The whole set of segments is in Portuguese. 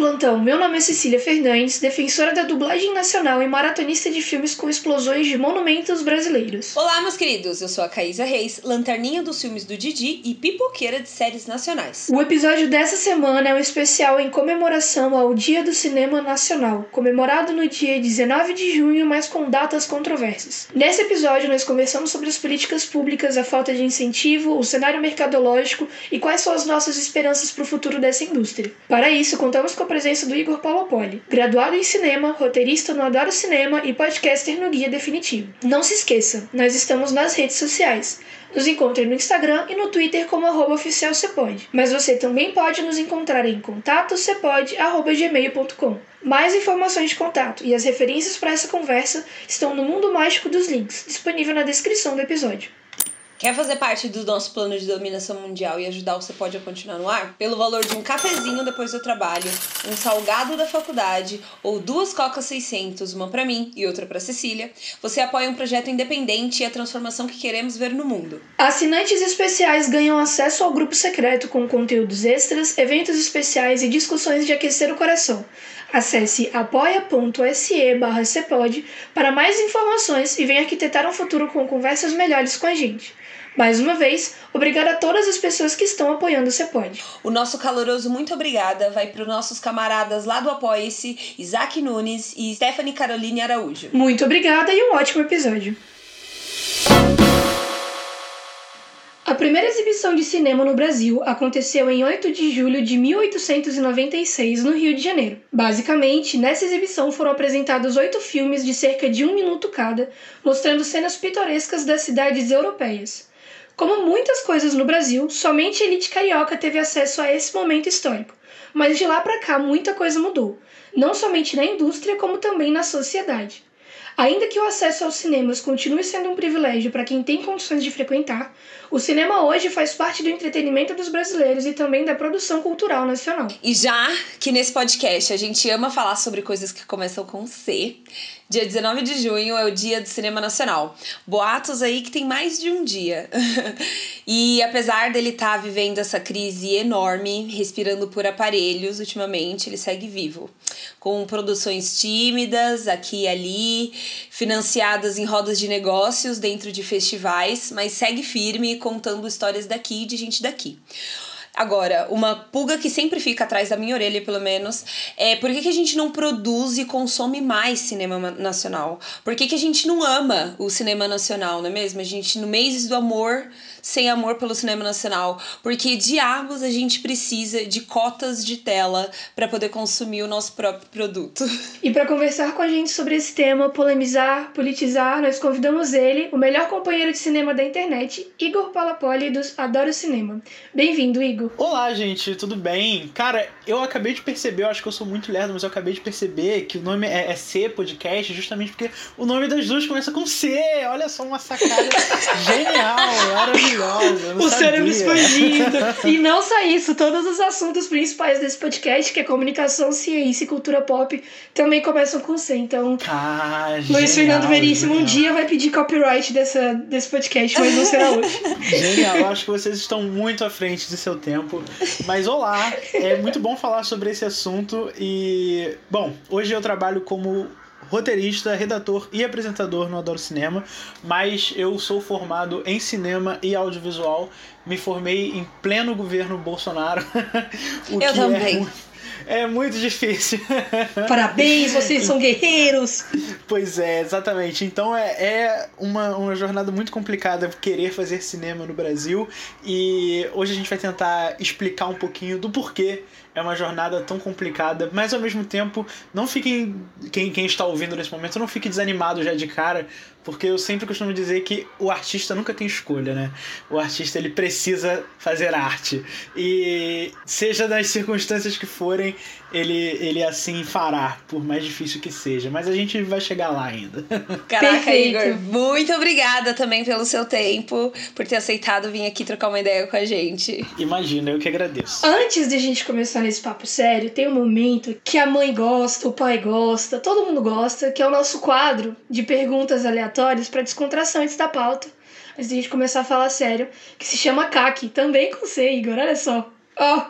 Plantão! Meu nome é Cecília Fernandes, defensora da dublagem nacional e maratonista de filmes com explosões de monumentos brasileiros. Olá, meus queridos! Eu sou a Caísa Reis, lanterninha dos filmes do Didi e pipoqueira de séries nacionais. O episódio dessa semana é um especial em comemoração ao Dia do Cinema Nacional, comemorado no dia 19 de junho, mas com datas controversas. Nesse episódio, nós conversamos sobre as políticas públicas, a falta de incentivo, o cenário mercadológico e quais são as nossas esperanças para o futuro dessa indústria. Para isso, contamos com a presença do Igor Palopoli, graduado em cinema, roteirista no Adoro Cinema e podcaster no Guia Definitivo. Não se esqueça, nós estamos nas redes sociais. Nos encontre no Instagram e no Twitter como arroba oficial Cepode. Mas você também pode nos encontrar em contatocepode.gmail.com. Mais informações de contato e as referências para essa conversa estão no Mundo Mágico dos Links, disponível na descrição do episódio. Quer fazer parte do nosso plano de dominação mundial e ajudar o Você Pode a continuar no ar? Pelo valor de um cafezinho depois do trabalho, um salgado da faculdade ou duas cocas 600, uma para mim e outra para Cecília, você apoia um projeto independente e a transformação que queremos ver no mundo. Assinantes especiais ganham acesso ao grupo secreto com conteúdos extras, eventos especiais e discussões de aquecer o coração. Acesse apoia.se barra para mais informações e venha arquitetar um futuro com conversas melhores com a gente. Mais uma vez, obrigada a todas as pessoas que estão apoiando o Cepode. O nosso caloroso muito obrigada vai para os nossos camaradas lá do Apoia-se, Isaac Nunes e Stephanie Caroline Araújo. Muito obrigada e um ótimo episódio. A primeira exibição de cinema no Brasil aconteceu em 8 de julho de 1896, no Rio de Janeiro. Basicamente, nessa exibição foram apresentados oito filmes de cerca de um minuto cada, mostrando cenas pitorescas das cidades europeias. Como muitas coisas no Brasil, somente a elite carioca teve acesso a esse momento histórico. Mas de lá para cá muita coisa mudou, não somente na indústria, como também na sociedade. Ainda que o acesso aos cinemas continue sendo um privilégio para quem tem condições de frequentar, o cinema hoje faz parte do entretenimento dos brasileiros e também da produção cultural nacional. E já que nesse podcast a gente ama falar sobre coisas que começam com C, dia 19 de junho é o Dia do Cinema Nacional. Boatos aí que tem mais de um dia. e apesar dele estar tá vivendo essa crise enorme, respirando por aparelhos ultimamente, ele segue vivo. Com produções tímidas aqui e ali, financiadas em rodas de negócios dentro de festivais, mas segue firme contando histórias daqui de gente daqui. Agora, uma pulga que sempre fica atrás da minha orelha, pelo menos, é por que, que a gente não produz e consome mais cinema nacional? Por que, que a gente não ama o cinema nacional, não é mesmo? A gente, no mês do amor, sem amor pelo cinema nacional. Porque diabos a gente precisa de cotas de tela para poder consumir o nosso próprio produto. E para conversar com a gente sobre esse tema, polemizar, politizar, nós convidamos ele, o melhor companheiro de cinema da internet, Igor Palapoli, dos Adoro Cinema. Bem-vindo, Igor. Olá, gente, tudo bem? Cara, eu acabei de perceber, eu acho que eu sou muito lerdo, mas eu acabei de perceber que o nome é, é C Podcast, justamente porque o nome das duas começa com C. Olha só uma sacada genial, O cérebro expandindo. e não só isso, todos os assuntos principais desse podcast, que é comunicação, ciência e cultura pop, também começam com C. Então, ah, Luiz Fernando Veríssimo um dia vai pedir copyright dessa, desse podcast, mas não será hoje. Genial, eu acho que vocês estão muito à frente de seu tempo tempo. Mas olá, é muito bom falar sobre esse assunto e, bom, hoje eu trabalho como roteirista, redator e apresentador no Adoro Cinema, mas eu sou formado em cinema e audiovisual. Me formei em pleno governo Bolsonaro. eu é também. É, é muito difícil. Parabéns, vocês são guerreiros! Pois é, exatamente. Então é, é uma, uma jornada muito complicada querer fazer cinema no Brasil e hoje a gente vai tentar explicar um pouquinho do porquê é uma jornada tão complicada, mas ao mesmo tempo, não fiquem. Quem, quem está ouvindo nesse momento, não fique desanimado já de cara, porque eu sempre costumo dizer que o artista nunca tem escolha, né? O artista ele precisa fazer arte. E seja das circunstâncias que forem, ele, ele assim fará, por mais difícil que seja. Mas a gente vai chegar lá ainda. Caraca, Perfeito. Igor, muito obrigada também pelo seu tempo, por ter aceitado vir aqui trocar uma ideia com a gente. Imagina, eu que agradeço. Antes de a gente começar nesse papo sério, tem um momento que a mãe gosta, o pai gosta, todo mundo gosta, que é o nosso quadro de perguntas aleatórias para descontração antes da pauta. Antes de a gente começar a falar sério, que se chama CAC, também com C, Igor, olha só. Oh,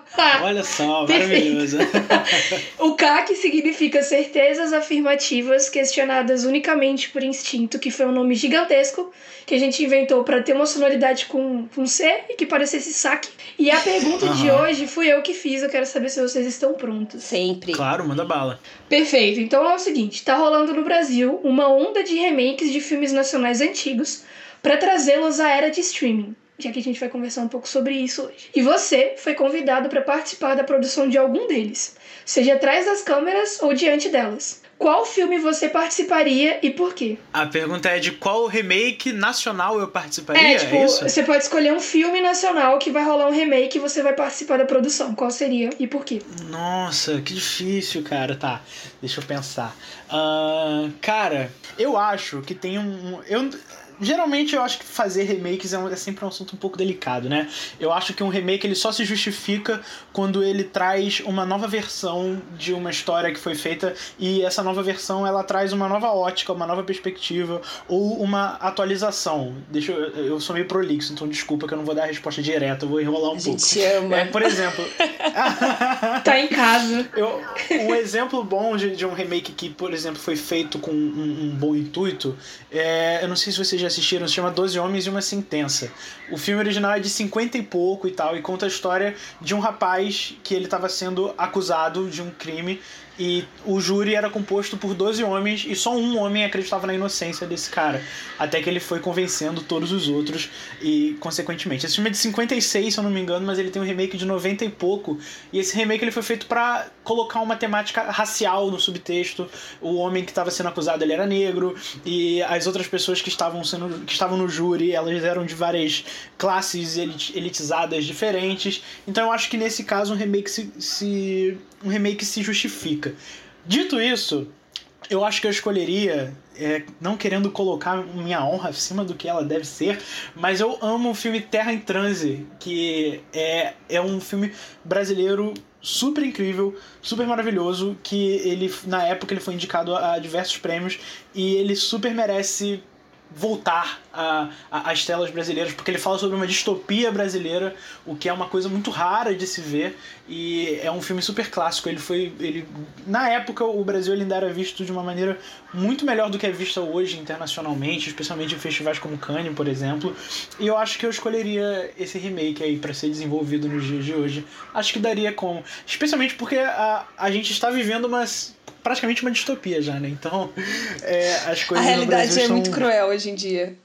Olha só, maravilhoso. o CAC significa certezas afirmativas questionadas unicamente por instinto, que foi um nome gigantesco que a gente inventou para ter uma sonoridade com, com C e que parecesse saque. E a pergunta uhum. de hoje fui eu que fiz, eu quero saber se vocês estão prontos. Sempre. Claro, manda bala. Perfeito. Então é o seguinte, tá rolando no Brasil uma onda de remakes de filmes nacionais antigos para trazê-los à era de streaming já que a gente vai conversar um pouco sobre isso hoje. E você foi convidado para participar da produção de algum deles, seja atrás das câmeras ou diante delas. Qual filme você participaria e por quê? A pergunta é de qual remake nacional eu participaria? É, tipo, é você pode escolher um filme nacional que vai rolar um remake e você vai participar da produção. Qual seria e por quê? Nossa, que difícil, cara. Tá, deixa eu pensar. Uh, cara, eu acho que tem um. Eu, geralmente eu acho que fazer remakes é, um, é, sempre um assunto um pouco delicado, né? Eu acho que um remake ele só se justifica quando ele traz uma nova versão de uma história que foi feita e essa nova versão ela traz uma nova ótica, uma nova perspectiva ou uma atualização. Deixa eu, eu sou meio prolixo, então desculpa que eu não vou dar a resposta direta, eu vou enrolar um a pouco. Gente ama. É, por exemplo, tá em casa. Eu, um exemplo bom de, de um remake que, por exemplo, foi feito com um, um bom intuito, é, eu não sei se você já assistiram, se chama Doze Homens e uma Sentença. O filme original é de 50 e pouco e tal, e conta a história de um rapaz que ele estava sendo acusado de um crime e o júri era composto por 12 homens e só um homem acreditava na inocência desse cara. Até que ele foi convencendo todos os outros e, consequentemente. Esse filme é de 56, se eu não me engano, mas ele tem um remake de 90 e pouco. E esse remake ele foi feito para colocar uma temática racial no subtexto. O homem que estava sendo acusado ele era negro e as outras pessoas que estavam, sendo, que estavam no júri elas eram de várias classes elitizadas diferentes. Então eu acho que nesse caso um remake se, se um remake se justifica. Dito isso, eu acho que eu escolheria, é, não querendo colocar minha honra acima do que ela deve ser, mas eu amo o filme Terra em Transe, que é, é um filme brasileiro super incrível, super maravilhoso, que ele na época ele foi indicado a diversos prêmios e ele super merece voltar às telas brasileiras, porque ele fala sobre uma distopia brasileira, o que é uma coisa muito rara de se ver, e é um filme super clássico. Ele foi. Ele, na época, o Brasil ainda era visto de uma maneira muito melhor do que é vista hoje internacionalmente, especialmente em festivais como Cannes, por exemplo. E eu acho que eu escolheria esse remake aí para ser desenvolvido nos dias de hoje. Acho que daria como. Especialmente porque a, a gente está vivendo umas praticamente uma distopia já, né? Então, é, as coisas. A realidade é são... muito cruel hoje em dia.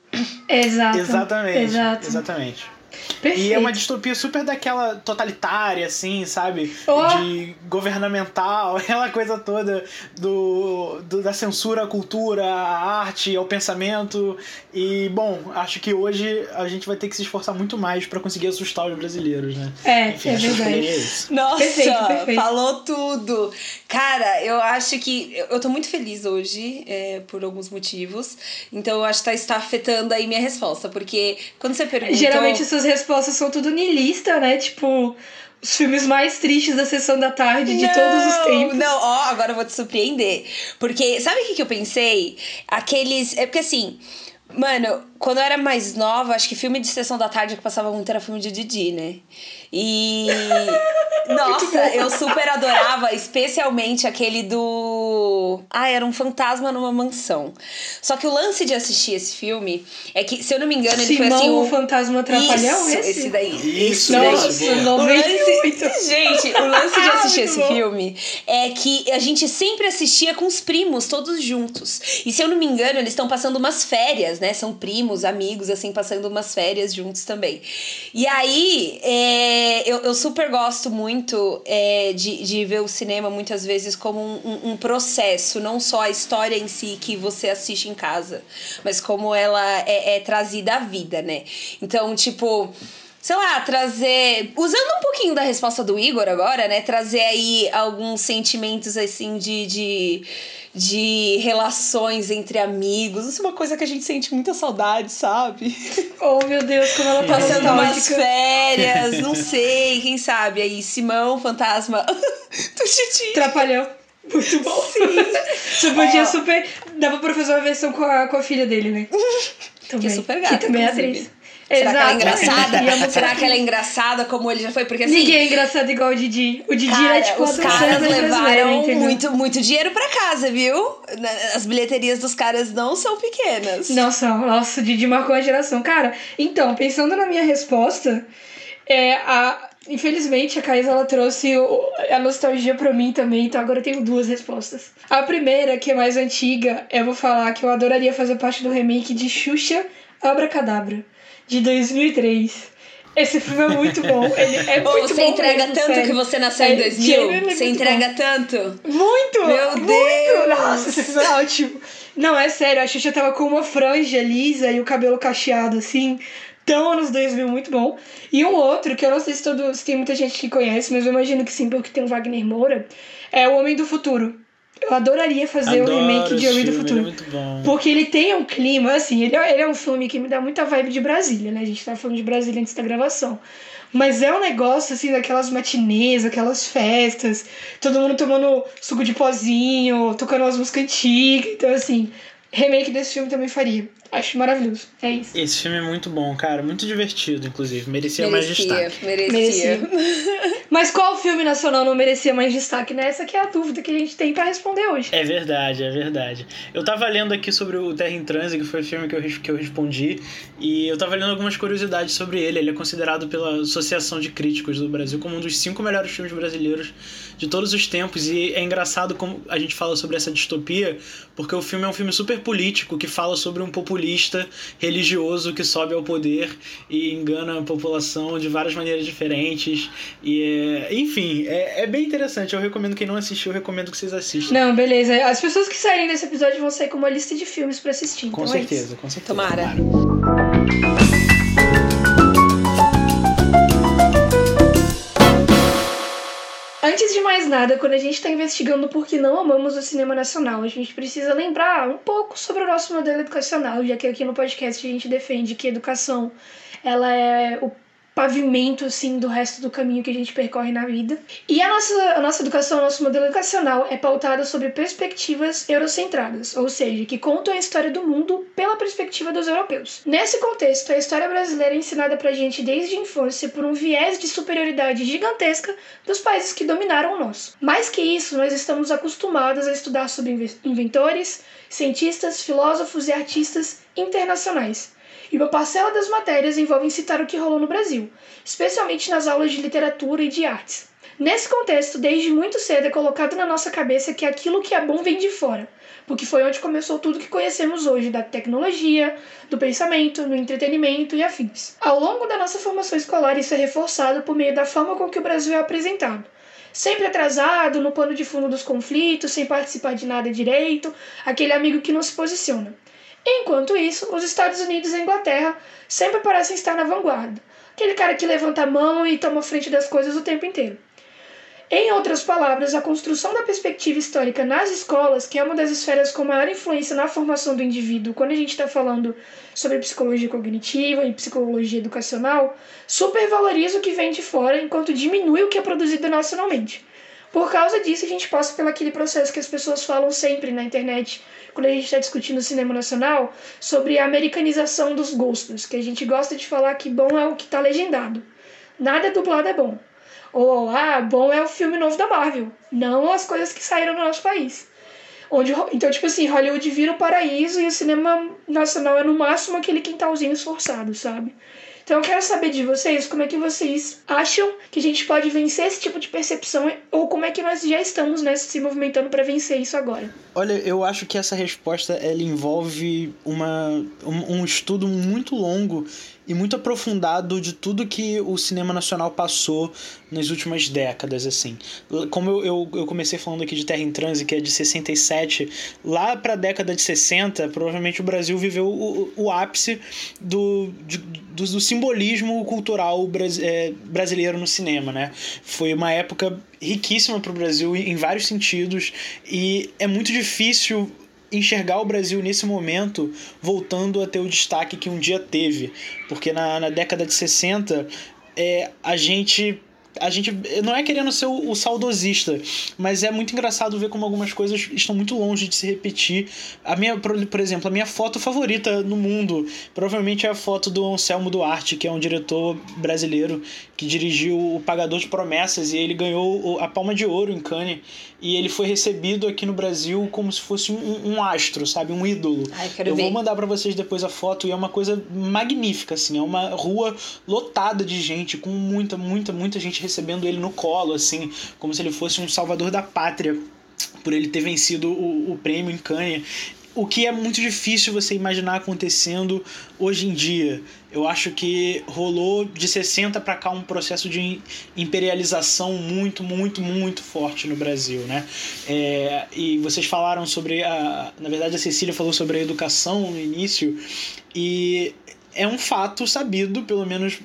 Exato. Exatamente. Exato. Exatamente. Perfeito. E é uma distopia super daquela totalitária, assim, sabe? Oh. De governamental, aquela coisa toda do, do, da censura à cultura, à arte, ao pensamento. E, bom, acho que hoje a gente vai ter que se esforçar muito mais para conseguir assustar os brasileiros, né? É, Enfim, é verdade. É Nossa, perfeito, perfeito. falou tudo. Cara, eu acho que. Eu tô muito feliz hoje, é, por alguns motivos. Então, eu acho que tá, está afetando aí minha resposta. Porque quando você perguntou. Geralmente essas respostas são tudo niilista, né? Tipo, os filmes mais tristes da sessão da tarde de não, todos os tempos. Não, ó, agora eu vou te surpreender. Porque, sabe o que, que eu pensei? Aqueles. É porque assim. Mano, quando eu era mais nova, acho que filme de sessão da tarde que passava muito era filme de Didi, né? E. Nossa, eu super adorava, especialmente aquele do. Ah, era um fantasma numa mansão. Só que o lance de assistir esse filme é que, se eu não me engano, ele Simão, foi assim. O fantasma trapalhão? Isso, esse? esse daí. Isso, Nossa, esse, o lance... Gente, o lance de assistir esse bom. filme é que a gente sempre assistia com os primos, todos juntos. E se eu não me engano, eles estão passando umas férias, né? São primos primos, amigos, assim, passando umas férias juntos também. E aí, é, eu, eu super gosto muito é, de, de ver o cinema muitas vezes como um, um, processo, não só a história em si que você assiste em casa, mas como ela é, é trazida à vida, né? Então, tipo sei lá, trazer. Usando um pouquinho da resposta do Igor agora, né? Trazer aí alguns sentimentos assim de. de de relações entre amigos. Isso é uma coisa que a gente sente muita saudade, sabe? Oh, meu Deus, como ela tá Passando umas férias, não sei, quem sabe aí, Simão, fantasma do Titi. Trapalhão. Muito bom. Sim. Você podia oh. super. Dava pra fazer uma versão com a, com a filha dele, né? Também. Que é super gata. Que também é atriz. Será que ela é engraçada? Será que ela é engraçada como ele já foi? Porque assim. Ninguém é engraçado igual o Didi. O Didi cara, é tipo Os caras levaram muito, muito dinheiro pra casa, viu? As bilheterias dos caras não são pequenas. Não são. Nossa, o Didi marcou a geração. Cara, então, pensando na minha resposta, é, a, Infelizmente, a Caís ela trouxe a nostalgia para mim também, então agora eu tenho duas respostas. A primeira, que é mais antiga, eu vou falar que eu adoraria fazer parte do remake de Xuxa Abracadabra de 2003. Esse filme é muito bom. Ele é muito você bom. entrega mesmo, tanto sério. que você nasceu é, em 2000? Você entrega bom. tanto? Muito! Meu muito. Deus! Nossa, é ótimo. Não, é sério, a Xuxa tava com uma franja lisa e o cabelo cacheado, assim. Tão anos 2000, muito bom. E um outro, que eu não sei se, todo, se tem muita gente que conhece, mas eu imagino que sim, porque tem o Wagner Moura, é O Homem do Futuro. Eu adoraria fazer Adoro o remake de Homem do Futuro. Ele é muito bom. Porque ele tem um clima, assim, ele é, ele é um filme que me dá muita vibe de Brasília, né? A gente tá falando de Brasília antes da gravação. Mas é um negócio, assim, daquelas matinês, aquelas festas, todo mundo tomando suco de pozinho, tocando umas músicas antigas. Então, assim, remake desse filme também faria. Acho maravilhoso. É isso. Esse filme é muito bom, cara. Muito divertido, inclusive. Merecia, merecia mais destaque. Merecia. merecia. Mas qual filme nacional não merecia mais destaque? Né? Essa que é a dúvida que a gente tem para responder hoje. É verdade, é verdade. Eu tava lendo aqui sobre o Terra em Transe, que foi o filme que eu, que eu respondi, e eu tava lendo algumas curiosidades sobre ele. Ele é considerado pela Associação de Críticos do Brasil como um dos cinco melhores filmes brasileiros de todos os tempos. E é engraçado como a gente fala sobre essa distopia, porque o filme é um filme super político que fala sobre um populismo religioso que sobe ao poder e engana a população de várias maneiras diferentes. E é, enfim, é, é bem interessante. Eu recomendo quem não assistiu, eu recomendo que vocês assistam. Não, beleza. As pessoas que saírem desse episódio vão sair com uma lista de filmes para assistir. Com então certeza, é com certeza. Tomara. Tomara. De mais nada, quando a gente está investigando por que não amamos o cinema nacional, a gente precisa lembrar um pouco sobre o nosso modelo educacional, já que aqui no podcast a gente defende que educação ela é o pavimento assim do resto do caminho que a gente percorre na vida. E a nossa, a nossa educação, o nosso modelo educacional é pautado sobre perspectivas eurocentradas, ou seja, que contam a história do mundo pela perspectiva dos europeus. Nesse contexto, a história brasileira é ensinada pra gente desde a infância por um viés de superioridade gigantesca dos países que dominaram o nosso. Mais que isso, nós estamos acostumados a estudar sobre inventores, cientistas, filósofos e artistas internacionais e uma parcela das matérias envolve citar o que rolou no Brasil, especialmente nas aulas de literatura e de artes. Nesse contexto, desde muito cedo é colocado na nossa cabeça que aquilo que é bom vem de fora, porque foi onde começou tudo que conhecemos hoje da tecnologia, do pensamento, do entretenimento e afins. Ao longo da nossa formação escolar, isso é reforçado por meio da forma com que o Brasil é apresentado. Sempre atrasado, no pano de fundo dos conflitos, sem participar de nada direito, aquele amigo que não se posiciona. Enquanto isso, os Estados Unidos e a Inglaterra sempre parecem estar na vanguarda. Aquele cara que levanta a mão e toma frente das coisas o tempo inteiro. Em outras palavras, a construção da perspectiva histórica nas escolas, que é uma das esferas com maior influência na formação do indivíduo, quando a gente está falando sobre psicologia cognitiva e psicologia educacional, supervaloriza o que vem de fora enquanto diminui o que é produzido nacionalmente. Por causa disso, a gente passa pelo aquele processo que as pessoas falam sempre na internet, quando a gente está discutindo cinema nacional, sobre a americanização dos gostos, que a gente gosta de falar que bom é o que está legendado. Nada dublado é bom. Ou, ah, bom é o filme novo da Marvel, não as coisas que saíram no nosso país. Onde, então, tipo assim, Hollywood vira o paraíso e o cinema nacional é no máximo aquele quintalzinho esforçado, sabe? Então eu quero saber de vocês como é que vocês acham que a gente pode vencer esse tipo de percepção ou como é que nós já estamos né, se movimentando para vencer isso agora. Olha, eu acho que essa resposta ela envolve uma, um, um estudo muito longo e muito aprofundado de tudo que o cinema nacional passou nas últimas décadas, assim. Como eu, eu, eu comecei falando aqui de Terra em Transe, que é de 67, lá para a década de 60, provavelmente o Brasil viveu o, o ápice do, de, do, do, simbolismo cultural é, brasileiro no cinema, né? Foi uma época riquíssima para o Brasil em vários sentidos e é muito difícil enxergar o Brasil nesse momento voltando a ter o destaque que um dia teve. Porque na, na década de 60, é, a gente a gente não é querendo ser o, o, saudosista, mas é muito engraçado ver como algumas coisas estão muito longe de se repetir. A minha, por, por exemplo, a minha foto favorita no mundo provavelmente é a foto do Anselmo Duarte, que é um diretor brasileiro que dirigiu O Pagador de Promessas e ele ganhou a Palma de Ouro em Cannes e ele foi recebido aqui no Brasil como se fosse um, um astro, sabe, um ídolo. Ai, Eu ver. vou mandar para vocês depois a foto e é uma coisa magnífica assim, é uma rua lotada de gente com muita, muita, muita gente recebendo ele no colo assim, como se ele fosse um salvador da pátria por ele ter vencido o, o prêmio em Cannes o que é muito difícil você imaginar acontecendo hoje em dia. Eu acho que rolou de 60 para cá um processo de imperialização muito, muito, muito forte no Brasil, né? É, e vocês falaram sobre a, na verdade a Cecília falou sobre a educação no início e é um fato sabido, pelo menos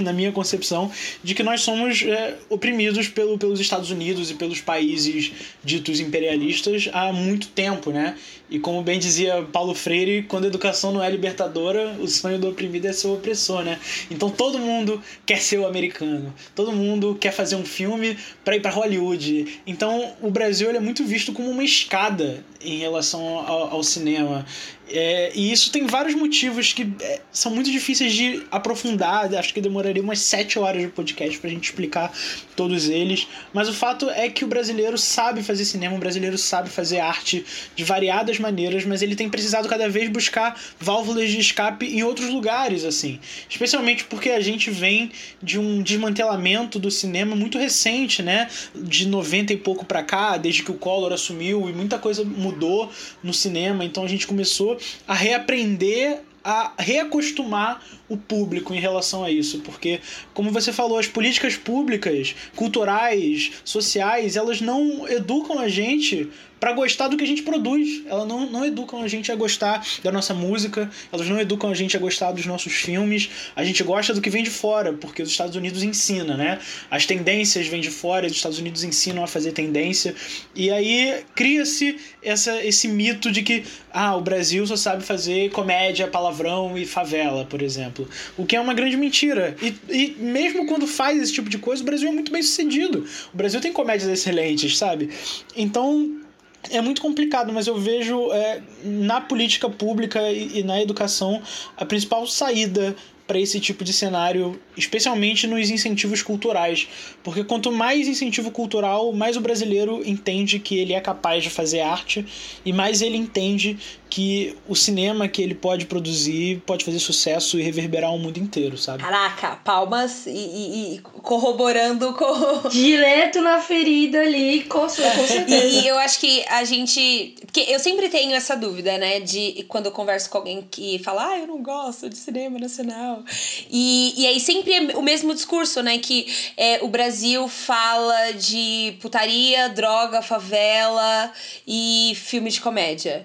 na minha concepção, de que nós somos é, oprimidos pelo, pelos Estados Unidos e pelos países ditos imperialistas há muito tempo, né? E como bem dizia Paulo Freire, quando a educação não é libertadora, o sonho do oprimido é ser o opressor, né? Então todo mundo quer ser o americano, todo mundo quer fazer um filme para ir para Hollywood. Então o Brasil é muito visto como uma escada em relação ao, ao cinema. É, e isso tem vários motivos que é, são muito difíceis de aprofundar. Acho que demoraria umas sete horas de podcast pra gente explicar todos eles. Mas o fato é que o brasileiro sabe fazer cinema, o brasileiro sabe fazer arte de variadas maneiras, mas ele tem precisado cada vez buscar válvulas de escape em outros lugares, assim. Especialmente porque a gente vem de um desmantelamento do cinema muito recente, né? De 90 e pouco pra cá, desde que o Collor assumiu e muita coisa mudou no cinema. Então a gente começou a reaprender a reacostumar o público em relação a isso, porque como você falou, as políticas públicas, culturais, sociais, elas não educam a gente para gostar do que a gente produz. Elas não, não educam a gente a gostar da nossa música, elas não educam a gente a gostar dos nossos filmes. A gente gosta do que vem de fora, porque os Estados Unidos ensina, né? As tendências vêm de fora, os Estados Unidos ensinam a fazer tendência. E aí cria-se essa esse mito de que ah, o Brasil só sabe fazer comédia, palavrão e favela, por exemplo. O que é uma grande mentira. E, e mesmo quando faz esse tipo de coisa, o Brasil é muito bem sucedido. O Brasil tem comédias excelentes, sabe? Então, é muito complicado, mas eu vejo é, na política pública e, e na educação a principal saída para esse tipo de cenário, especialmente nos incentivos culturais. Porque quanto mais incentivo cultural, mais o brasileiro entende que ele é capaz de fazer arte e mais ele entende que o cinema que ele pode produzir pode fazer sucesso e reverberar o mundo inteiro, sabe? Caraca, palmas e, e, e corroborando com. Direto na ferida ali, com, com certeza. E eu acho que a gente. Porque eu sempre tenho essa dúvida, né? De quando eu converso com alguém que fala, ah, eu não gosto de cinema nacional. E, e aí sempre é o mesmo discurso, né? Que é, o Brasil fala de putaria, droga, favela e filme de comédia.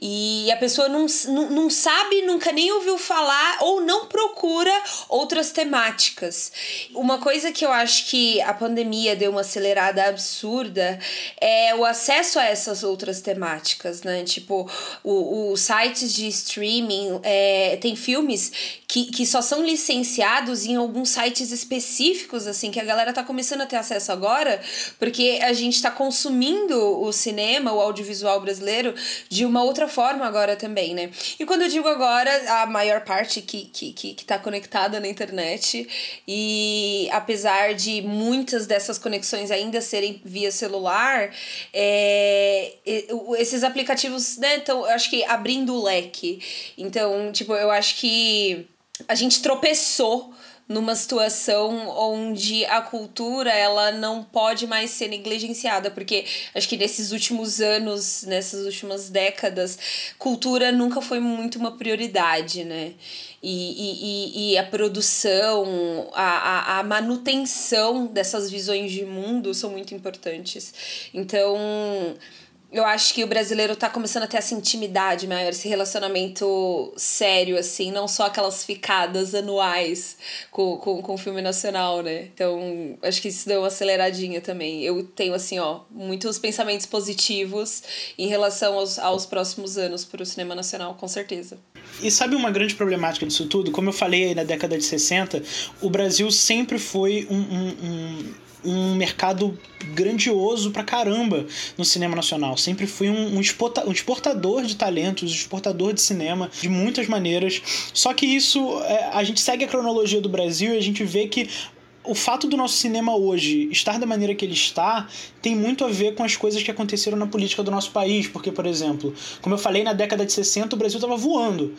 E a pessoa não, não, não sabe, nunca nem ouviu falar ou não procura outras temáticas. Uma coisa que eu acho que a pandemia deu uma acelerada absurda é o acesso a essas outras temáticas, né? Tipo, os sites de streaming é, tem filmes que, que só são licenciados em alguns sites específicos, assim, que a galera tá começando a ter acesso agora, porque a gente tá consumindo o cinema, o audiovisual brasileiro, de uma outra forma agora também, né? E quando eu digo agora, a maior parte que, que, que, que tá conectada na internet, e apesar de muitas dessas conexões ainda serem via celular, é, esses aplicativos, né, então, eu acho que abrindo o leque. Então, tipo, eu acho que a gente tropeçou numa situação onde a cultura ela não pode mais ser negligenciada, porque acho que nesses últimos anos, nessas últimas décadas, cultura nunca foi muito uma prioridade, né? E, e, e a produção, a, a, a manutenção dessas visões de mundo são muito importantes. Então eu acho que o brasileiro tá começando a ter essa intimidade maior, esse relacionamento sério, assim, não só aquelas ficadas anuais com, com, com o filme nacional, né? Então, acho que isso deu uma aceleradinha também. Eu tenho, assim, ó, muitos pensamentos positivos em relação aos, aos próximos anos para o cinema nacional, com certeza. E sabe uma grande problemática disso tudo? Como eu falei aí na década de 60, o Brasil sempre foi um, um, um um mercado grandioso pra caramba no cinema nacional. Sempre fui um, um, exporta, um exportador de talentos, exportador de cinema de muitas maneiras. Só que isso, é, a gente segue a cronologia do Brasil e a gente vê que o fato do nosso cinema hoje estar da maneira que ele está tem muito a ver com as coisas que aconteceram na política do nosso país. Porque, por exemplo, como eu falei, na década de 60 o Brasil estava voando.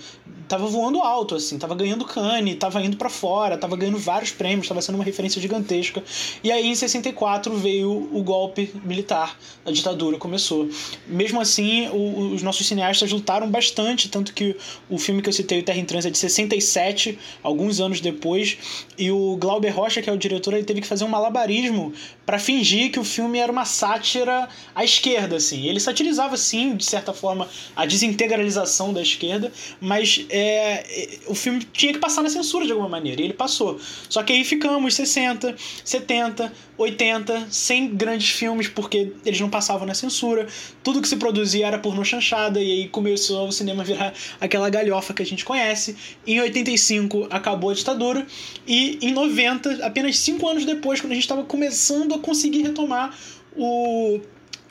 Tava voando alto, assim, tava ganhando Cannes, tava indo para fora, tava ganhando vários prêmios, tava sendo uma referência gigantesca. E aí, em 64, veio o golpe militar, a ditadura começou. Mesmo assim, o, os nossos cineastas lutaram bastante, tanto que o filme que eu citei, o Terra em Trânsito, é de 67, alguns anos depois, e o Glauber Rocha, que é o diretor, ele teve que fazer um malabarismo para fingir que o filme era uma sátira à esquerda, assim. Ele satirizava, sim, de certa forma, a desintegralização da esquerda, mas é, o filme tinha que passar na censura de alguma maneira, e ele passou. Só que aí ficamos 60, 70, 80, sem grandes filmes, porque eles não passavam na censura, tudo que se produzia era pornô chanchada, e aí começou o cinema a virar aquela galhofa que a gente conhece. Em 85 acabou a ditadura, e em 90, apenas cinco anos depois, quando a gente estava começando a conseguir retomar o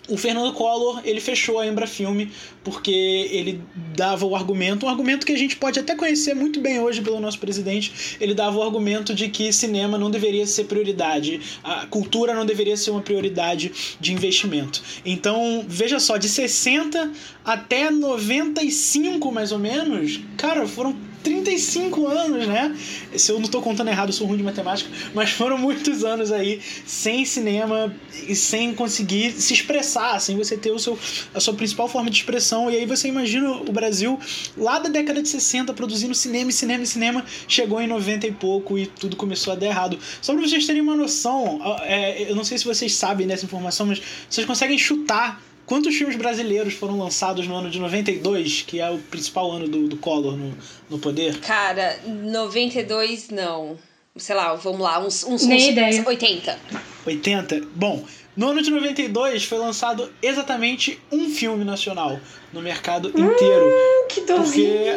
o Fernando Collor ele fechou a Embra Filme porque ele dava o argumento, um argumento que a gente pode até conhecer muito bem hoje pelo nosso presidente, ele dava o argumento de que cinema não deveria ser prioridade, a cultura não deveria ser uma prioridade de investimento. Então, veja só, de 60 até 95 mais ou menos, cara, foram 35 anos, né? Se eu não tô contando errado, eu sou ruim de matemática, mas foram muitos anos aí sem cinema e sem conseguir se expressar, sem você ter o seu, a sua principal forma de expressão. E aí você imagina o Brasil lá da década de 60 produzindo cinema, cinema e cinema, chegou em 90 e pouco e tudo começou a dar errado. Só pra vocês terem uma noção, é, eu não sei se vocês sabem dessa informação, mas vocês conseguem chutar Quantos filmes brasileiros foram lançados no ano de 92, que é o principal ano do, do Collor no, no poder? Cara, 92 não. Sei lá, vamos lá, uns, uns, Nem uns ideia. 80. 80? Bom, no ano de 92 foi lançado exatamente um filme nacional no mercado inteiro. Hum, que Porque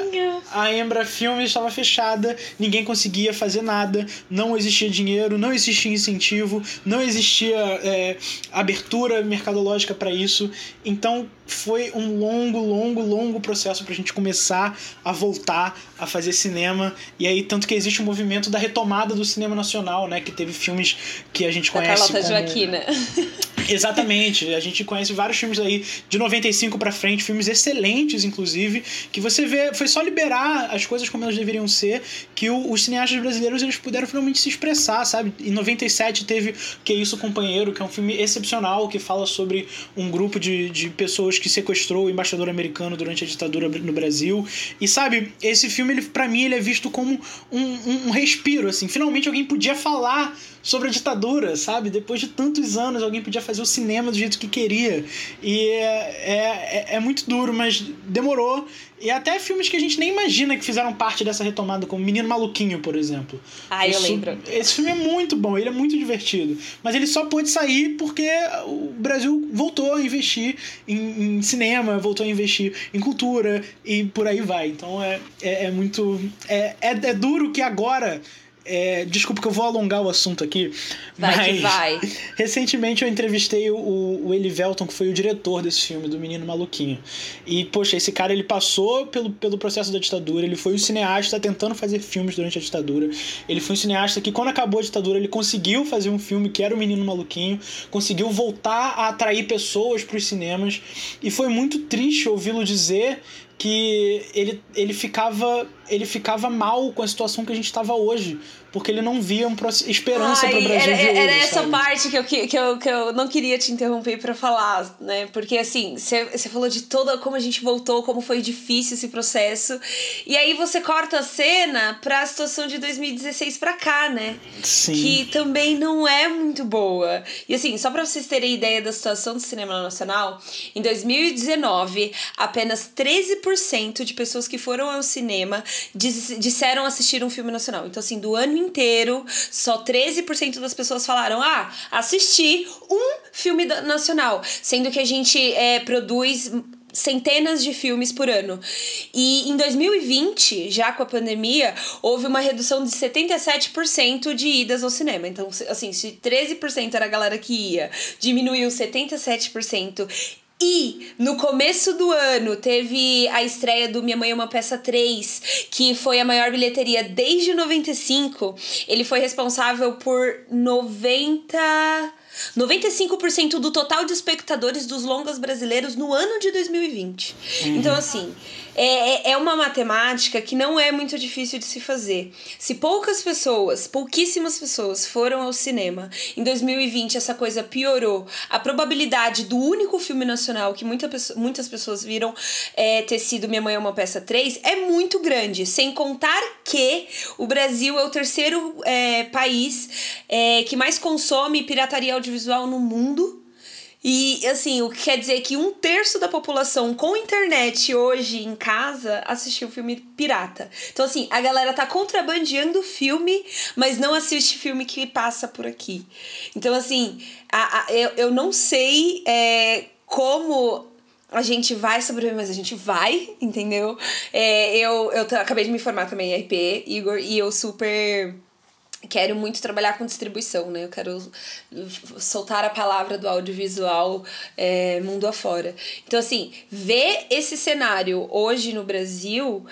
a Embra Filmes estava fechada, ninguém conseguia fazer nada, não existia dinheiro, não existia incentivo, não existia é, abertura mercadológica para isso. Então foi um longo, longo, longo processo para a gente começar a voltar a fazer cinema. E aí, tanto que existe o um movimento da retomada do cinema nacional, né? Que teve filmes que a gente Da conhece. Carlota como... Joaquina. Exatamente. A gente conhece vários filmes aí de 95 para frente, filmes excelentes, inclusive, que você vê. Foi só liberar as coisas como elas deveriam ser, que o, os cineastas brasileiros eles puderam finalmente se expressar, sabe? Em 97 teve Que Isso Companheiro, que é um filme excepcional, que fala sobre um grupo de, de pessoas que sequestrou o embaixador americano durante a ditadura no Brasil. E sabe, esse filme, ele, para mim, ele é visto como um, um, um respiro, assim. Finalmente alguém podia falar sobre a ditadura, sabe? Depois de tantos anos, alguém podia fazer o cinema do jeito que queria. E é, é, é muito duro, mas demorou. E até filmes que a gente nem imagina que fizeram parte dessa retomada, como Menino Maluquinho, por exemplo. Ah, eu Isso- lembro. Esse filme é muito bom, ele é muito divertido. Mas ele só pôde sair porque o Brasil voltou a investir em, em cinema, voltou a investir em cultura e por aí vai. Então é, é, é muito. É, é, é duro que agora. É, desculpa que eu vou alongar o assunto aqui. Vai mas que vai. Recentemente eu entrevistei o, o Eli Velton, que foi o diretor desse filme, do Menino Maluquinho. E, poxa, esse cara ele passou pelo, pelo processo da ditadura, ele foi um cineasta tentando fazer filmes durante a ditadura. Ele foi um cineasta que, quando acabou a ditadura, ele conseguiu fazer um filme que era o Menino Maluquinho, conseguiu voltar a atrair pessoas para os cinemas. E foi muito triste ouvi-lo dizer que ele, ele ficava ele ficava mal com a situação que a gente estava hoje porque ele não via uma esperança para o Brasil era, de hoje, era essa sabe? parte que eu, que, eu, que eu não queria te interromper para falar, né? Porque assim, você falou de toda como a gente voltou, como foi difícil esse processo. E aí você corta a cena para a situação de 2016 para cá, né? Sim. Que também não é muito boa. E assim, só para vocês terem ideia da situação do cinema nacional, em 2019, apenas 13% de pessoas que foram ao cinema disseram assistir um filme nacional. Então assim, do ano inteiro, só 13% das pessoas falaram: ah, assisti um filme nacional. Sendo que a gente é, produz centenas de filmes por ano. E em 2020, já com a pandemia, houve uma redução de 77% de idas ao cinema. Então, assim, se 13% era a galera que ia, diminuiu 77%. E no começo do ano teve a estreia do Minha Mãe é uma Peça 3, que foi a maior bilheteria desde 95. Ele foi responsável por 90 95% do total de espectadores dos longas brasileiros no ano de 2020. Uhum. Então, assim, é, é, é uma matemática que não é muito difícil de se fazer. Se poucas pessoas, pouquíssimas pessoas foram ao cinema, em 2020 essa coisa piorou, a probabilidade do único filme nacional que muita, muitas pessoas viram é, ter sido Minha Mãe é uma Peça 3 é muito grande. Sem contar que o Brasil é o terceiro é, país é, que mais consome pirataria audiovisual no mundo. E, assim, o que quer dizer que um terço da população com internet hoje em casa assistiu filme pirata. Então, assim, a galera tá contrabandeando filme, mas não assiste filme que passa por aqui. Então, assim, a, a, eu, eu não sei é, como a gente vai sobreviver, mas a gente vai, entendeu? É, eu, eu acabei de me formar também em IP, Igor, e eu super quero muito trabalhar com distribuição, né? Eu quero soltar a palavra do audiovisual é, mundo afora. Então, assim, ver esse cenário hoje no Brasil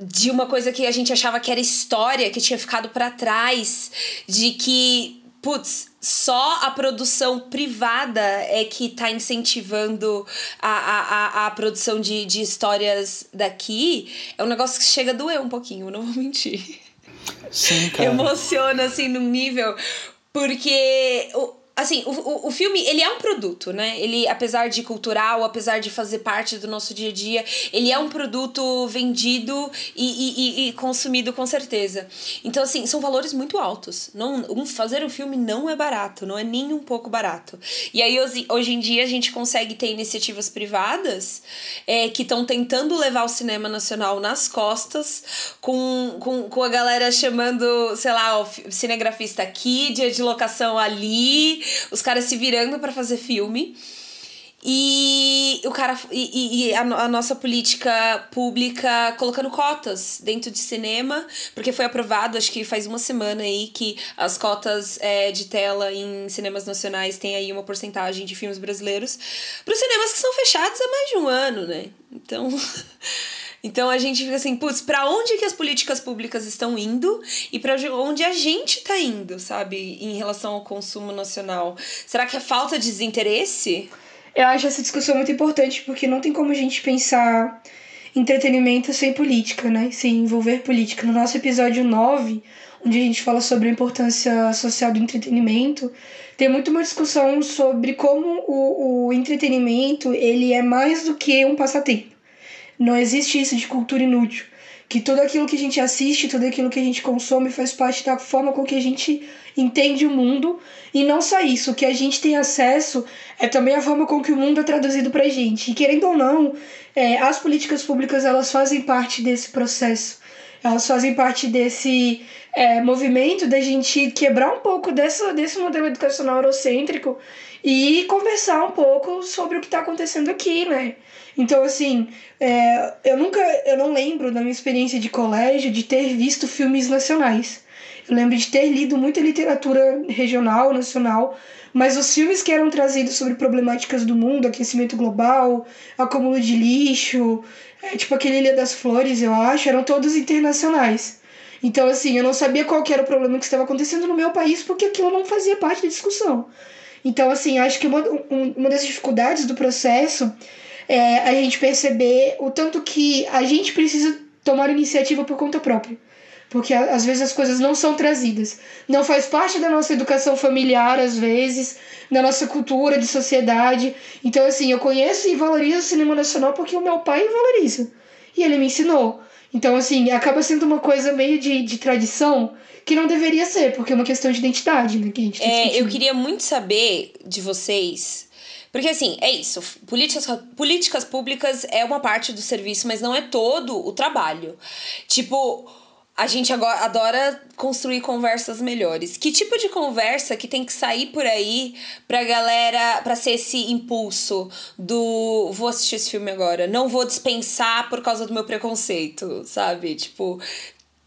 de uma coisa que a gente achava que era história, que tinha ficado para trás, de que, putz, só a produção privada é que tá incentivando a, a, a, a produção de, de histórias daqui, é um negócio que chega a doer um pouquinho, não vou mentir. Sim, cara. Emociona, assim, num nível. Porque assim, o, o, filme, ele é um produto, né? Ele, apesar de cultural, apesar de fazer parte do nosso dia a dia, ele é um produto vendido e, e, e consumido com certeza. Então, assim, são valores muito altos. Não, um, fazer um filme não é barato, não é nem um pouco barato. E aí, hoje, hoje em dia, a gente consegue ter iniciativas privadas é, que estão tentando levar o cinema nacional nas costas, com, com, com a galera chamando, sei lá, o cinegrafista aqui, dia de locação ali, os caras se virando para fazer filme. E o cara e, e a, a, nossa política pública colocando cotas dentro de cinema, porque foi aprovado, acho que faz uma semana aí, que as cotas é, de tela em cinemas nacionais têm aí uma porcentagem de filmes brasileiros para os cinemas que são fechados há mais de um ano, né? Então. Então a gente fica assim, putz, pra onde que as políticas públicas estão indo e para onde a gente tá indo, sabe, em relação ao consumo nacional? Será que é falta de desinteresse? Eu acho essa discussão muito importante porque não tem como a gente pensar entretenimento sem política, né? Sem envolver política. No nosso episódio 9, onde a gente fala sobre a importância social do entretenimento, tem muito uma discussão sobre como o, o entretenimento ele é mais do que um passatempo. Não existe isso de cultura inútil. Que tudo aquilo que a gente assiste, tudo aquilo que a gente consome faz parte da forma com que a gente entende o mundo. E não só isso, o que a gente tem acesso é também a forma com que o mundo é traduzido pra gente. E querendo ou não, é, as políticas públicas elas fazem parte desse processo. Elas fazem parte desse é, movimento da gente quebrar um pouco dessa, desse modelo educacional eurocêntrico e conversar um pouco sobre o que está acontecendo aqui, né? Então, assim, é, eu nunca, eu não lembro da minha experiência de colégio de ter visto filmes nacionais. Eu lembro de ter lido muita literatura regional, nacional, mas os filmes que eram trazidos sobre problemáticas do mundo, aquecimento global, acúmulo de lixo, é, tipo aquele Ilha das Flores, eu acho, eram todos internacionais. Então, assim, eu não sabia qual era o problema que estava acontecendo no meu país, porque aquilo não fazia parte da discussão. Então, assim, acho que uma, uma das dificuldades do processo é, a gente perceber o tanto que a gente precisa tomar iniciativa por conta própria. Porque às vezes as coisas não são trazidas. Não faz parte da nossa educação familiar, às vezes, da nossa cultura de sociedade. Então, assim, eu conheço e valorizo o cinema nacional porque o meu pai valoriza. E ele me ensinou. Então, assim, acaba sendo uma coisa meio de, de tradição que não deveria ser, porque é uma questão de identidade, né? Que a gente é, eu queria muito saber de vocês. Porque, assim, é isso. Políticas, políticas públicas é uma parte do serviço, mas não é todo o trabalho. Tipo a gente agora adora construir conversas melhores. Que tipo de conversa que tem que sair por aí pra galera, pra ser esse impulso do vou assistir esse filme agora, não vou dispensar por causa do meu preconceito, sabe? Tipo,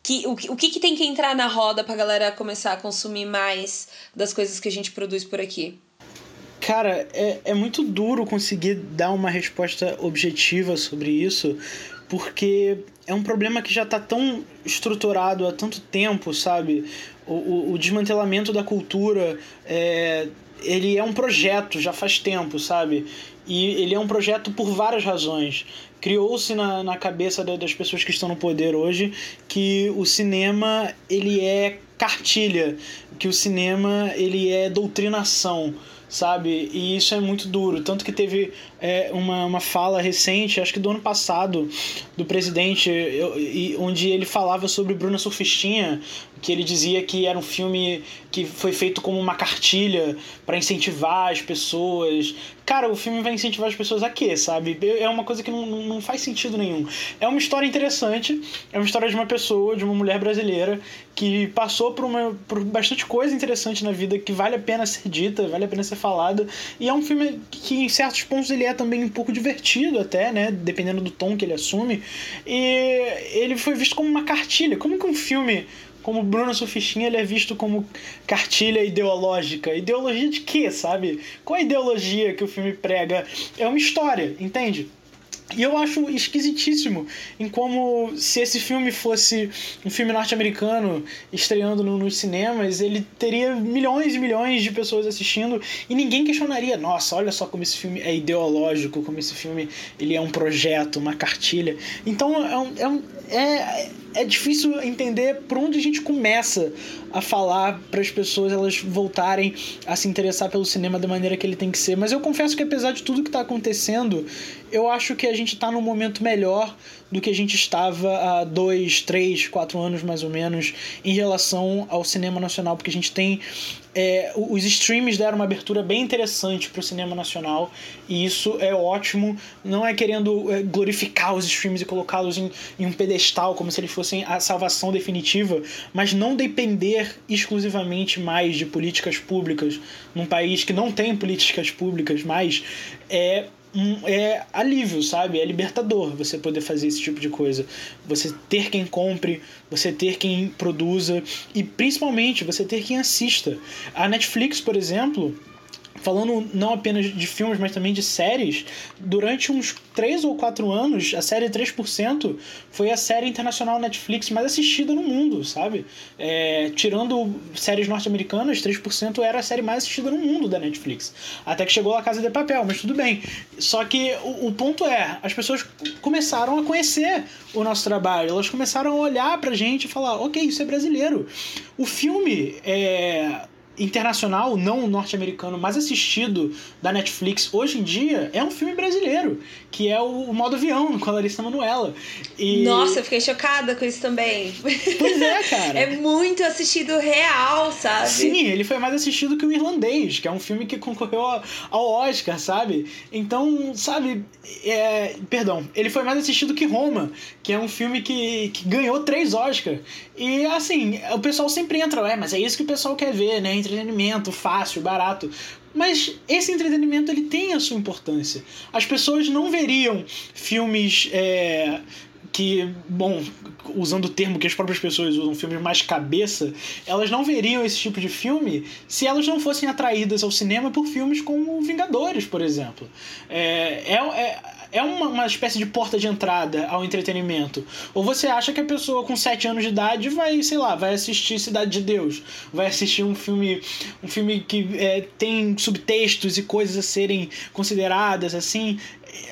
que, o, o que, que tem que entrar na roda pra galera começar a consumir mais das coisas que a gente produz por aqui? Cara, é, é muito duro conseguir dar uma resposta objetiva sobre isso, porque é um problema que já está tão estruturado há tanto tempo, sabe? O, o, o desmantelamento da cultura, é, ele é um projeto já faz tempo, sabe? E ele é um projeto por várias razões. Criou-se na, na cabeça das pessoas que estão no poder hoje que o cinema ele é cartilha, que o cinema ele é doutrinação sabe? E isso é muito duro. Tanto que teve é, uma, uma fala recente, acho que do ano passado, do presidente, eu, e, onde ele falava sobre Bruna Surfistinha, que ele dizia que era um filme que foi feito como uma cartilha para incentivar as pessoas. Cara, o filme vai incentivar as pessoas a quê, sabe? É uma coisa que não, não faz sentido nenhum. É uma história interessante, é uma história de uma pessoa, de uma mulher brasileira, que passou por, uma, por bastante coisa interessante na vida que vale a pena ser dita, vale a pena ser falada. E é um filme que, em certos pontos, ele é também um pouco divertido, até, né? Dependendo do tom que ele assume. E ele foi visto como uma cartilha. Como que um filme como Bruno Sufistinha, ele é visto como cartilha ideológica. Ideologia de quê, sabe? Qual a ideologia que o filme prega? É uma história, entende? E eu acho esquisitíssimo em como, se esse filme fosse um filme norte-americano estreando no, nos cinemas, ele teria milhões e milhões de pessoas assistindo e ninguém questionaria: nossa, olha só como esse filme é ideológico, como esse filme ele é um projeto, uma cartilha. Então é, um, é, um, é, é difícil entender por onde a gente começa a falar para as pessoas elas voltarem a se interessar pelo cinema da maneira que ele tem que ser. Mas eu confesso que apesar de tudo que está acontecendo, eu acho que a gente está num momento melhor do que a gente estava há dois, três, quatro anos mais ou menos em relação ao cinema nacional, porque a gente tem é, os streams deram uma abertura bem interessante para o cinema nacional e isso é ótimo. Não é querendo é, glorificar os streams e colocá-los em, em um pedestal como se eles fossem a salvação definitiva, mas não depender exclusivamente mais de políticas públicas num país que não tem políticas públicas mais é um, é alívio, sabe? É libertador você poder fazer esse tipo de coisa. Você ter quem compre, você ter quem produza e principalmente você ter quem assista. A Netflix, por exemplo, falando não apenas de filmes, mas também de séries, durante uns 3 ou 4 anos, a série 3% foi a série internacional Netflix mais assistida no mundo, sabe? É, tirando séries norte-americanas, 3% era a série mais assistida no mundo da Netflix. Até que chegou a Casa de Papel, mas tudo bem. Só que o, o ponto é, as pessoas começaram a conhecer o nosso trabalho, elas começaram a olhar pra gente e falar, ok, isso é brasileiro. O filme é internacional, não norte-americano, mais assistido da Netflix hoje em dia é um filme brasileiro, que é o Modo Avião, com a Larissa Manoela. E... Nossa, eu fiquei chocada com isso também. Pois é, cara. é muito assistido real, sabe? Sim, ele foi mais assistido que o Irlandês, que é um filme que concorreu ao Oscar, sabe? Então, sabe, é... perdão, ele foi mais assistido que Roma, que é um filme que, que ganhou três Oscars. E assim, o pessoal sempre entra, é, mas é isso que o pessoal quer ver, né? Entretenimento fácil, barato. Mas esse entretenimento ele tem a sua importância. As pessoas não veriam filmes é, que, bom, usando o termo que as próprias pessoas usam, filmes mais cabeça, elas não veriam esse tipo de filme se elas não fossem atraídas ao cinema por filmes como Vingadores, por exemplo. É, é, é é uma, uma espécie de porta de entrada ao entretenimento. Ou você acha que a pessoa com 7 anos de idade vai, sei lá, vai assistir Cidade de Deus, vai assistir um filme, um filme que é, tem subtextos e coisas a serem consideradas, assim.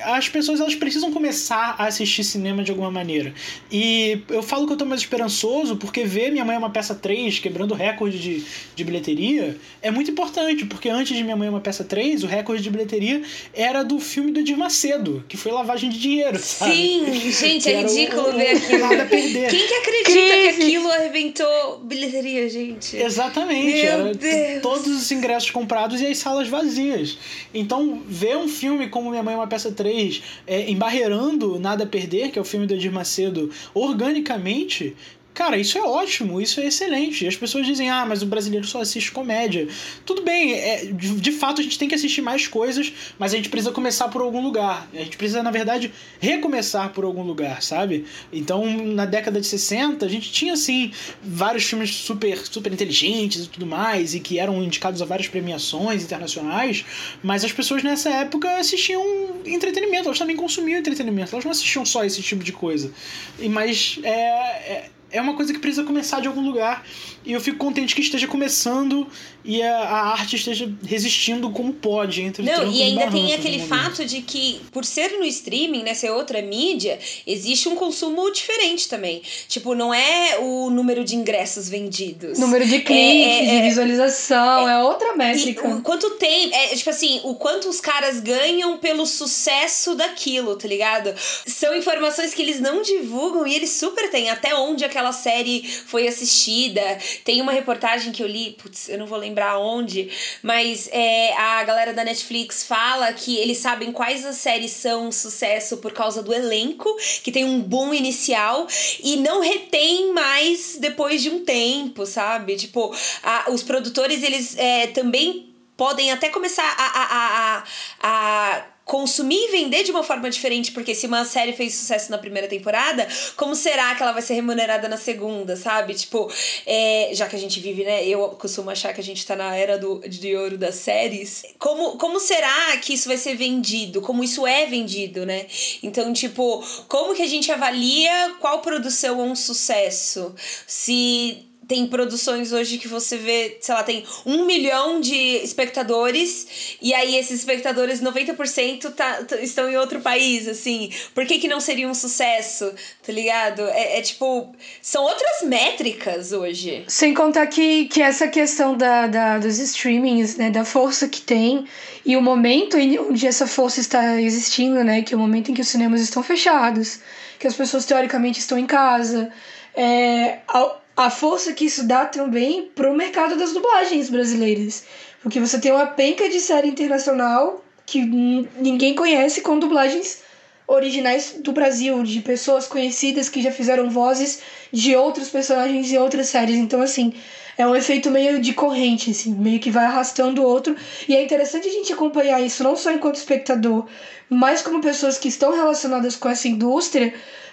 As pessoas elas precisam começar a assistir cinema de alguma maneira. E eu falo que eu tô mais esperançoso porque ver Minha Mãe é uma Peça 3 quebrando o recorde de, de bilheteria é muito importante, porque antes de Minha Mãe é uma Peça 3, o recorde de bilheteria era do filme do Edir Macedo, que foi lavagem de dinheiro, sabe? Sim, gente, é ridículo o, ver aquilo. Nada a perder. Quem que acredita Crise. que aquilo arrebentou bilheteria, gente? Exatamente. Meu era Deus. todos os ingressos comprados e as salas vazias. Então, ver um filme como Minha Mãe é uma Peça 3, é, embarreirando Nada a Perder, que é o filme do Edir Macedo, organicamente, Cara, isso é ótimo, isso é excelente. As pessoas dizem, ah, mas o brasileiro só assiste comédia. Tudo bem, é, de, de, fato a gente tem que assistir mais coisas, mas a gente precisa começar por algum lugar. A gente precisa, na verdade, recomeçar por algum lugar, sabe? Então, na década de 60, a gente tinha, assim, vários filmes super, super inteligentes e tudo mais, e que eram indicados a várias premiações internacionais, mas as pessoas nessa época assistiam entretenimento, elas também consumiam entretenimento, elas não assistiam só esse tipo de coisa. E, mas é, é é uma coisa que precisa começar de algum lugar. E eu fico contente que esteja começando e a, a arte esteja resistindo como pode entre Não, e ainda tem aquele fato de que, por ser no streaming, né, ser outra mídia, existe um consumo diferente também. Tipo, não é o número de ingressos vendidos. Número de cliques, é, é, de visualização, é, é outra métrica. o quanto tem, é, tipo assim, o quanto os caras ganham pelo sucesso daquilo, tá ligado? São informações que eles não divulgam e eles super têm, até onde aquela série foi assistida. Tem uma reportagem que eu li, putz, eu não vou lembrar lembrar onde, mas é, a galera da Netflix fala que eles sabem quais as séries são um sucesso por causa do elenco, que tem um boom inicial e não retém mais depois de um tempo, sabe? Tipo, a, os produtores, eles é, também podem até começar a, a, a, a consumir e vender de uma forma diferente, porque se uma série fez sucesso na primeira temporada, como será que ela vai ser remunerada na segunda, sabe? Tipo, é, já que a gente vive, né? Eu costumo achar que a gente tá na era do, de ouro das séries. Como, como será que isso vai ser vendido? Como isso é vendido, né? Então, tipo, como que a gente avalia qual produção é um sucesso? Se tem produções hoje que você vê, sei lá, tem um milhão de espectadores e aí esses espectadores, 90% tá, estão em outro país, assim. Por que, que não seria um sucesso, tá ligado? É, é, tipo, são outras métricas hoje. Sem contar que, que essa questão da, da, dos streamings, né, da força que tem e o momento onde essa força está existindo, né, que é o momento em que os cinemas estão fechados, que as pessoas teoricamente estão em casa. É, a força que isso dá também pro mercado das dublagens brasileiras. Porque você tem uma penca de série internacional que ninguém conhece com dublagens originais do Brasil, de pessoas conhecidas que já fizeram vozes de outros personagens em outras séries. Então, assim, é um efeito meio de corrente, assim, meio que vai arrastando o outro. E é interessante a gente acompanhar isso não só enquanto espectador, mas como pessoas que estão relacionadas com essa indústria,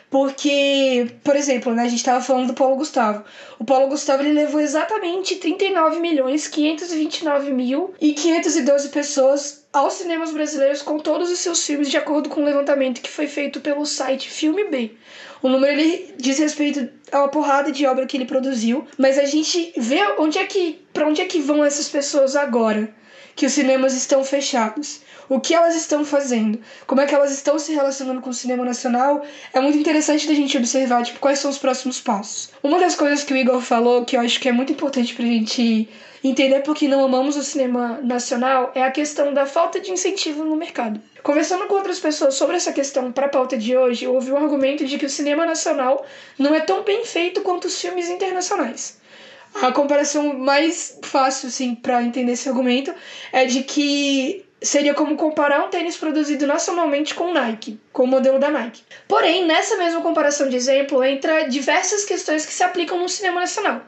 porque, por exemplo, né, a gente estava falando do Paulo Gustavo. O Paulo Gustavo ele levou exatamente 39 milhões 529 mil e 512 pessoas aos cinemas brasileiros com todos os seus filmes, de acordo com o um levantamento que foi feito pelo site Filme B. O número ele diz respeito a uma porrada de obra que ele produziu, mas a gente vê onde é que para onde é que vão essas pessoas agora que os cinemas estão fechados o que elas estão fazendo, como é que elas estão se relacionando com o cinema nacional, é muito interessante da gente observar, tipo, quais são os próximos passos. Uma das coisas que o Igor falou, que eu acho que é muito importante pra gente entender porque não amamos o cinema nacional, é a questão da falta de incentivo no mercado. Conversando com outras pessoas sobre essa questão para a pauta de hoje, houve um argumento de que o cinema nacional não é tão bem feito quanto os filmes internacionais. A comparação mais fácil, assim, para entender esse argumento é de que seria como comparar um tênis produzido nacionalmente com Nike, com o modelo da Nike. Porém, nessa mesma comparação de exemplo, entra diversas questões que se aplicam no cinema nacional.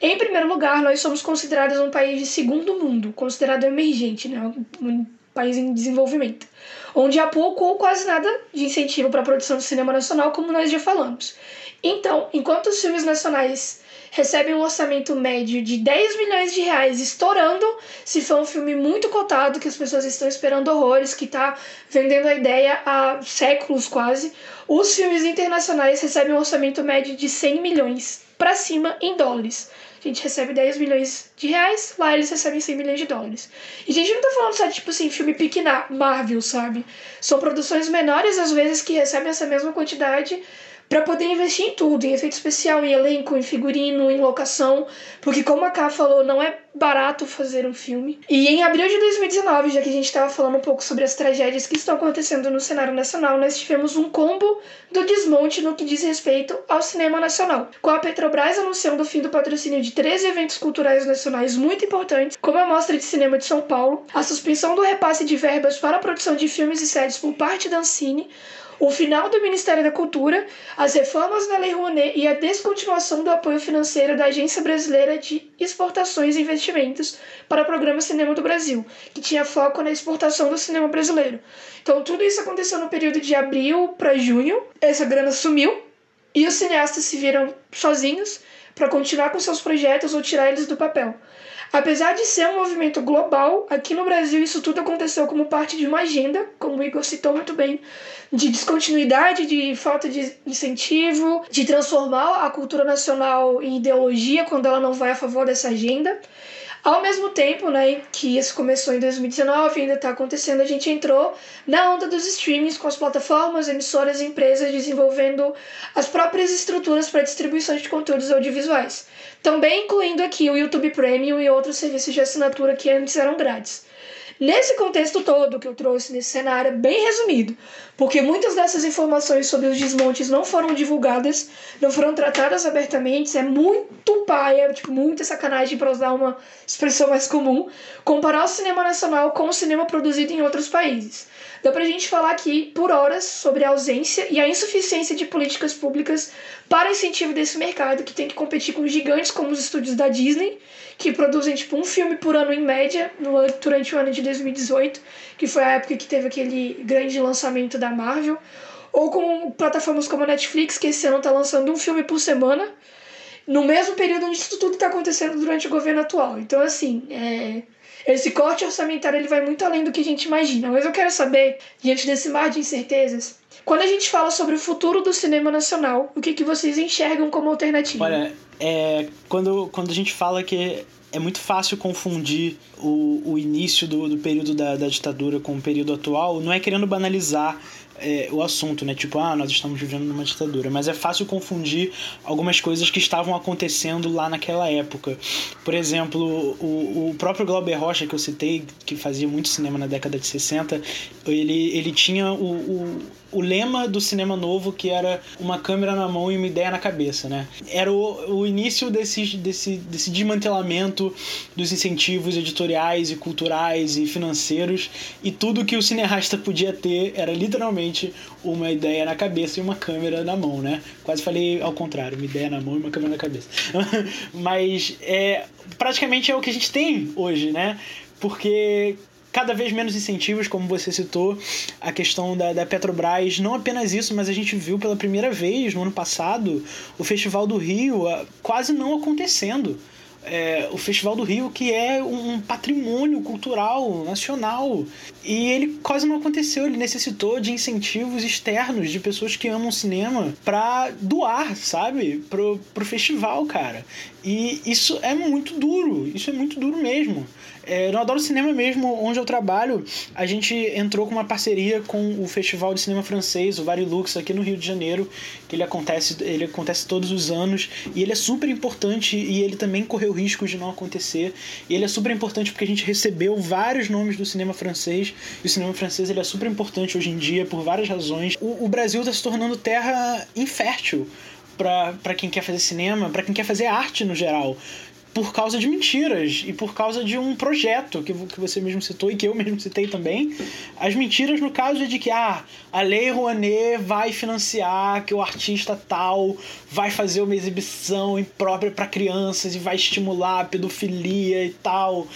Em primeiro lugar, nós somos considerados um país de segundo mundo, considerado emergente, né? um país em desenvolvimento, onde há pouco ou quase nada de incentivo para a produção de cinema nacional, como nós já falamos. Então, enquanto os filmes nacionais recebe um orçamento médio de 10 milhões de reais, estourando se for um filme muito cotado, que as pessoas estão esperando horrores, que está vendendo a ideia há séculos quase. Os filmes internacionais recebem um orçamento médio de 100 milhões para cima em dólares. A gente recebe 10 milhões de reais, lá eles recebem 100 milhões de dólares. E a gente não tá falando só de, tipo assim, filme pique Marvel, sabe? São produções menores, às vezes, que recebem essa mesma quantidade para poder investir em tudo, em efeito especial, em elenco, em figurino, em locação, porque como a Ká falou, não é barato fazer um filme. E em abril de 2019, já que a gente estava falando um pouco sobre as tragédias que estão acontecendo no cenário nacional, nós tivemos um combo do desmonte no que diz respeito ao cinema nacional, com a Petrobras anunciando o fim do patrocínio de 13 eventos culturais nacionais muito importantes, como a Mostra de Cinema de São Paulo, a suspensão do repasse de verbas para a produção de filmes e séries por parte da Ancine, o final do Ministério da Cultura, as reformas na Lei Rouanet e a descontinuação do apoio financeiro da Agência Brasileira de Exportações e Investimentos para o Programa Cinema do Brasil, que tinha foco na exportação do cinema brasileiro. Então, tudo isso aconteceu no período de abril para junho, essa grana sumiu e os cineastas se viram sozinhos para continuar com seus projetos ou tirar eles do papel. Apesar de ser um movimento global, aqui no Brasil isso tudo aconteceu como parte de uma agenda, como o Igor citou muito bem, de descontinuidade, de falta de incentivo, de transformar a cultura nacional em ideologia quando ela não vai a favor dessa agenda. Ao mesmo tempo, né, que isso começou em 2019 e ainda está acontecendo, a gente entrou na onda dos streamings com as plataformas, emissoras e empresas desenvolvendo as próprias estruturas para distribuição de conteúdos audiovisuais. Também incluindo aqui o YouTube Premium e outros serviços de assinatura que antes eram grátis. Nesse contexto todo que eu trouxe nesse cenário, bem resumido, porque muitas dessas informações sobre os desmontes não foram divulgadas, não foram tratadas abertamente, é muito paia, tipo, muita sacanagem para usar uma expressão mais comum, comparar o cinema nacional com o cinema produzido em outros países. Dá pra gente falar aqui por horas sobre a ausência e a insuficiência de políticas públicas para incentivo desse mercado que tem que competir com gigantes como os estúdios da Disney, que produzem tipo um filme por ano em média no, durante o ano de 2018, que foi a época que teve aquele grande lançamento da Marvel, ou com plataformas como a Netflix, que esse ano está lançando um filme por semana, no mesmo período onde isso tudo está acontecendo durante o governo atual. Então, assim, é, esse corte orçamentário ele vai muito além do que a gente imagina. Mas eu quero saber, diante desse mar de incertezas, quando a gente fala sobre o futuro do cinema nacional, o que, que vocês enxergam como alternativa? Olha, é, quando, quando a gente fala que é muito fácil confundir o, o início do, do período da, da ditadura com o período atual, não é querendo banalizar é, o assunto, né? Tipo, ah, nós estamos vivendo numa ditadura. Mas é fácil confundir algumas coisas que estavam acontecendo lá naquela época. Por exemplo, o, o próprio Glauber Rocha, que eu citei, que fazia muito cinema na década de 60, ele, ele tinha o, o o lema do cinema novo que era uma câmera na mão e uma ideia na cabeça, né? Era o, o início desse, desse, desse desmantelamento dos incentivos editoriais e culturais e financeiros e tudo que o cineasta podia ter era literalmente uma ideia na cabeça e uma câmera na mão, né? Quase falei ao contrário, uma ideia na mão e uma câmera na cabeça. Mas é praticamente é o que a gente tem hoje, né? Porque cada vez menos incentivos, como você citou, a questão da, da Petrobras. Não apenas isso, mas a gente viu pela primeira vez no ano passado o Festival do Rio ah, quase não acontecendo é, o Festival do Rio, que é um patrimônio cultural nacional. E ele quase não aconteceu, ele necessitou de incentivos externos, de pessoas que amam cinema, para doar, sabe? Pro, pro festival, cara. E isso é muito duro, isso é muito duro mesmo. É, no Adoro Cinema mesmo, onde eu trabalho, a gente entrou com uma parceria com o Festival de Cinema Francês, o Varilux, aqui no Rio de Janeiro, que ele acontece, ele acontece todos os anos, e ele é super importante e ele também correu risco de não acontecer. E ele é super importante porque a gente recebeu vários nomes do cinema francês, e o cinema francês ele é super importante hoje em dia por várias razões. O, o Brasil está se tornando terra infértil para quem quer fazer cinema, para quem quer fazer arte no geral por causa de mentiras e por causa de um projeto que, que você mesmo citou e que eu mesmo citei também. As mentiras no caso é de que ah, a Lei Rouanet vai financiar que o artista tal vai fazer uma exibição imprópria para crianças e vai estimular a pedofilia e tal.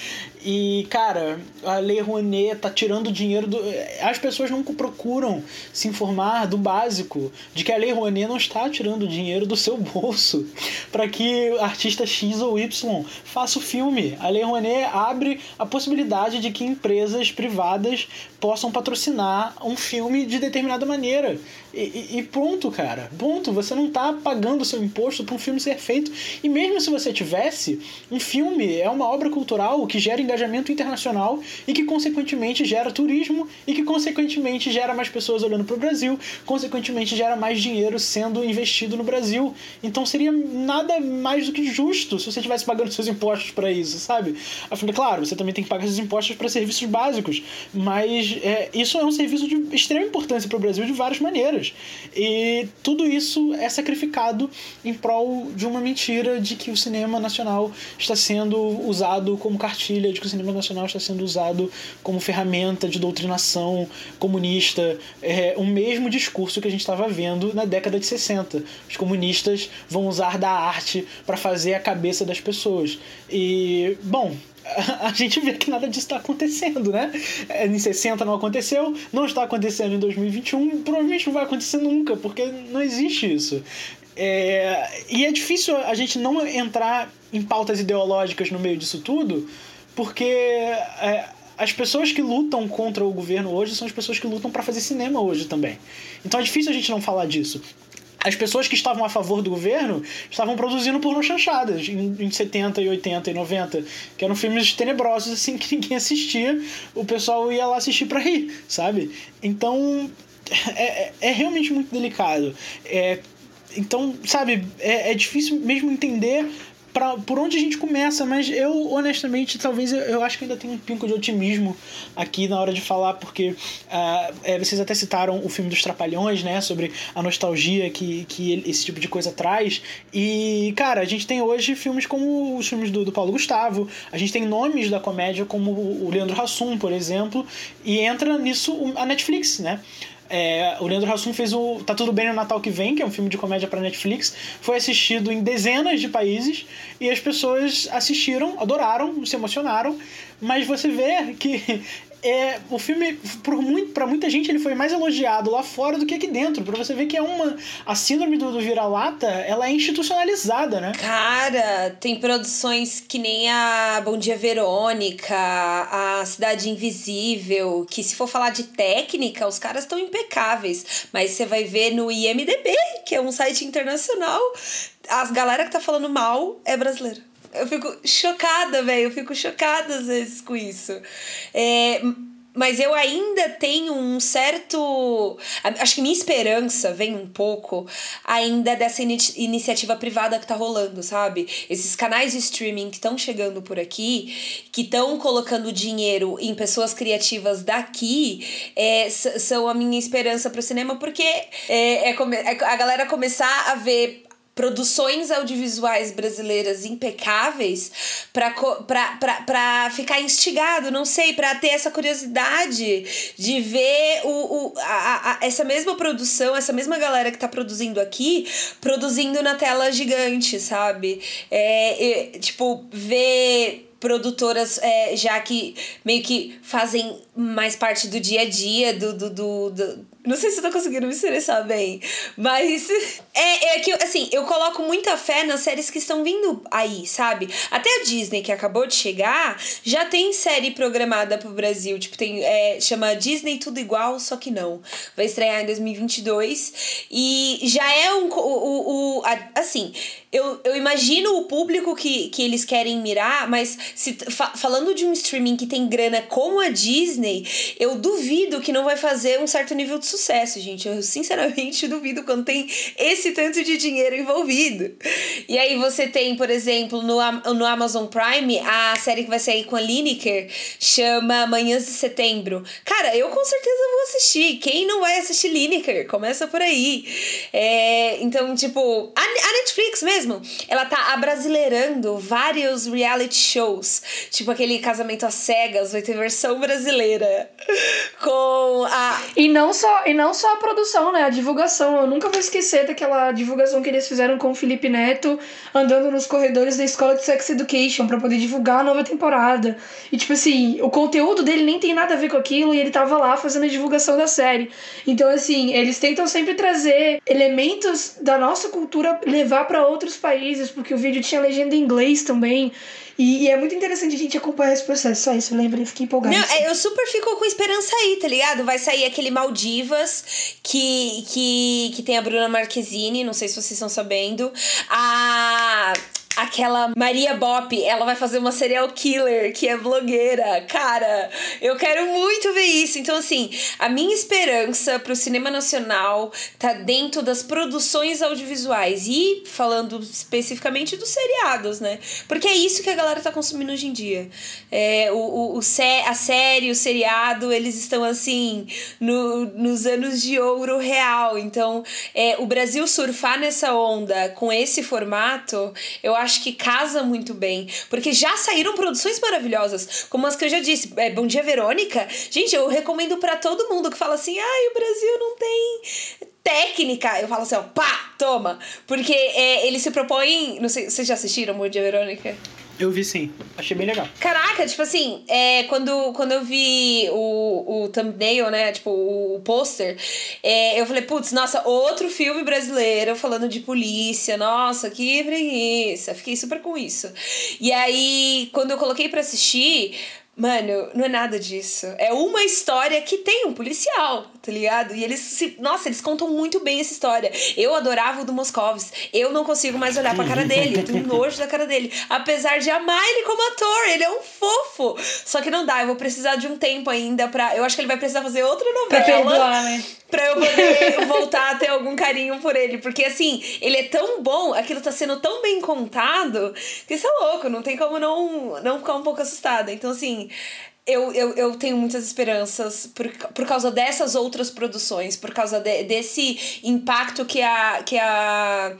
E, cara, a Lei Rouanet tá tirando dinheiro do. As pessoas não procuram se informar do básico, de que a Lei Rouanet não está tirando dinheiro do seu bolso para que artista X ou Y faça o filme. A Lei Rouanet abre a possibilidade de que empresas privadas possam patrocinar um filme de determinada maneira. E, e, pronto, cara. Ponto. Você não tá pagando seu imposto para um filme ser feito. E mesmo se você tivesse, um filme é uma obra cultural que gera engajamento internacional e que, consequentemente, gera turismo e que, consequentemente, gera mais pessoas olhando para o Brasil, consequentemente, gera mais dinheiro sendo investido no Brasil. Então seria nada mais do que justo se você estivesse pagando seus impostos para isso, sabe? Afinal, claro, você também tem que pagar seus impostos para serviços básicos, mas é, isso é um serviço de extrema importância para o Brasil de várias maneiras. E tudo isso é sacrificado em prol de uma mentira de que o cinema nacional está sendo usado como cartilha, de que o cinema nacional está sendo usado como ferramenta de doutrinação comunista. É o mesmo discurso que a gente estava vendo na década de 60. Os comunistas vão usar da arte para fazer a cabeça das pessoas. E, bom, a gente vê que nada disso está acontecendo, né? É, em 60 não aconteceu, não está acontecendo em 2021, provavelmente não vai acontecer nunca, porque não existe isso. É, e é difícil a gente não entrar em pautas ideológicas no meio disso tudo, porque é, as pessoas que lutam contra o governo hoje são as pessoas que lutam para fazer cinema hoje também. Então é difícil a gente não falar disso as pessoas que estavam a favor do governo estavam produzindo porno chanchadas em, em 70 e 80 e 90, que eram filmes tenebrosos assim que ninguém assistia, o pessoal ia lá assistir para rir, sabe? Então é, é, é realmente muito delicado. É, então, sabe, é, é difícil mesmo entender pra, por onde a gente começa, mas eu, honestamente, talvez eu, eu acho que ainda tem um pinco de otimismo aqui na hora de falar, porque uh, é, vocês até citaram o filme dos Trapalhões, né, sobre a nostalgia que, que esse tipo de coisa traz. E, cara, a gente tem hoje filmes como os filmes do, do Paulo Gustavo, a gente tem nomes da comédia como o Leandro Hassum, por exemplo, e entra nisso a Netflix, né? É, o Leandro Hassum fez o Tá Tudo Bem no Natal Que Vem, que é um filme de comédia para Netflix. Foi assistido em dezenas de países e as pessoas assistiram, adoraram, se emocionaram. Mas você vê que é, o filme, por muito, pra muita gente, ele foi mais elogiado lá fora do que aqui dentro. Pra você ver que é uma. A síndrome do, do vira-lata, ela é institucionalizada, né? Cara, tem produções que nem a Bom Dia Verônica, a Cidade Invisível, que se for falar de técnica, os caras estão impecáveis. Mas você vai ver no IMDB, que é um site internacional, as galera que tá falando mal é brasileira. Eu fico chocada, velho. Eu fico chocada às vezes com isso. É, mas eu ainda tenho um certo. Acho que minha esperança vem um pouco ainda dessa in iniciativa privada que tá rolando, sabe? Esses canais de streaming que estão chegando por aqui, que estão colocando dinheiro em pessoas criativas daqui, é, são a minha esperança pro cinema, porque é, é, é a galera começar a ver produções audiovisuais brasileiras impecáveis para ficar instigado, não sei, para ter essa curiosidade de ver o, o, a, a, essa mesma produção, essa mesma galera que está produzindo aqui, produzindo na tela gigante, sabe? É, é tipo, ver produtoras é, já que meio que fazem mais parte do dia a dia do, do, do, do não sei se eu tô conseguindo me expressar bem, mas é, é que, assim, eu coloco muita fé nas séries que estão vindo aí, sabe? Até a Disney, que acabou de chegar, já tem série programada pro Brasil. Tipo, tem, é, chama Disney Tudo Igual, só que não. Vai estrear em 2022. E já é um. O, o, o a, assim, eu, eu imagino o público que, que eles querem mirar, mas se, fa, falando de um streaming que tem grana como a Disney, eu duvido que não vai fazer um certo nível de sucesso, gente. Eu sinceramente duvido quando tem esse tanto de dinheiro envolvido. E aí você tem, por exemplo, no, no Amazon Prime, a série que vai sair com a Lineker chama Manhãs de Setembro. Cara, eu com certeza vou assistir. Quem não vai assistir Lineker? Começa por aí. É, então, tipo, a, a Netflix mesmo, ela tá abrasileirando vários reality shows. Tipo aquele Casamento às Cegas, vai ter versão brasileira. Com a. E não só só, e não só a produção, né? A divulgação. Eu nunca vou esquecer daquela divulgação que eles fizeram com o Felipe Neto andando nos corredores da escola de Sex Education para poder divulgar a nova temporada. E, tipo assim, o conteúdo dele nem tem nada a ver com aquilo e ele tava lá fazendo a divulgação da série. Então, assim, eles tentam sempre trazer elementos da nossa cultura, levar para outros países, porque o vídeo tinha legenda em inglês também. E, e, é muito interessante a gente acompanhar esse processo. Só isso? Eu fiquei empolgada. Não, é, eu super fico com esperança aí, tá ligado? Vai sair aquele Maldivas que, que, que tem a Bruna Marquezine, não sei se vocês estão sabendo. A aquela Maria Bop, ela vai fazer uma serial killer que é blogueira. Cara, eu quero muito ver isso. Então, assim, a minha esperança pro cinema nacional tá dentro das produções audiovisuais e falando especificamente dos seriados, né? Porque é isso que a galera tá consumindo hoje em dia. É, o, o, o sé, a série, o seriado, eles estão assim no, nos anos de ouro real. Então, é, o Brasil surfar nessa onda com esse formato, eu acho que casa muito bem. Porque já saíram produções maravilhosas, como as que eu já disse. É, Bom Dia Verônica. Gente, eu recomendo para todo mundo que fala assim: ai, o Brasil não tem técnica. Eu falo assim, ó, pá, toma. Porque é, ele se propõe. Não sei, vocês já assistiram Bom Dia Verônica? Eu vi sim. Achei bem legal. Caraca, tipo assim, é, quando, quando eu vi o, o thumbnail, né? Tipo, o, o pôster, é, eu falei, putz, nossa, outro filme brasileiro falando de polícia. Nossa, que preguiça. Fiquei super com isso. E aí, quando eu coloquei para assistir, Mano, não é nada disso. É uma história que tem um policial, tá ligado? E eles se. Nossa, eles contam muito bem essa história. Eu adorava o do Moscovis. Eu não consigo mais olhar pra cara dele. Eu tenho nojo da cara dele. Apesar de amar ele como ator. Ele é um fofo. Só que não dá. Eu vou precisar de um tempo ainda pra. Eu acho que ele vai precisar fazer outra novela. Pra perdoar, né? Pra eu poder voltar a ter algum carinho por ele. Porque, assim, ele é tão bom, aquilo tá sendo tão bem contado, que isso é louco, não tem como não, não ficar um pouco assustada. Então, assim, eu, eu, eu tenho muitas esperanças por, por causa dessas outras produções, por causa de, desse impacto que a. Que a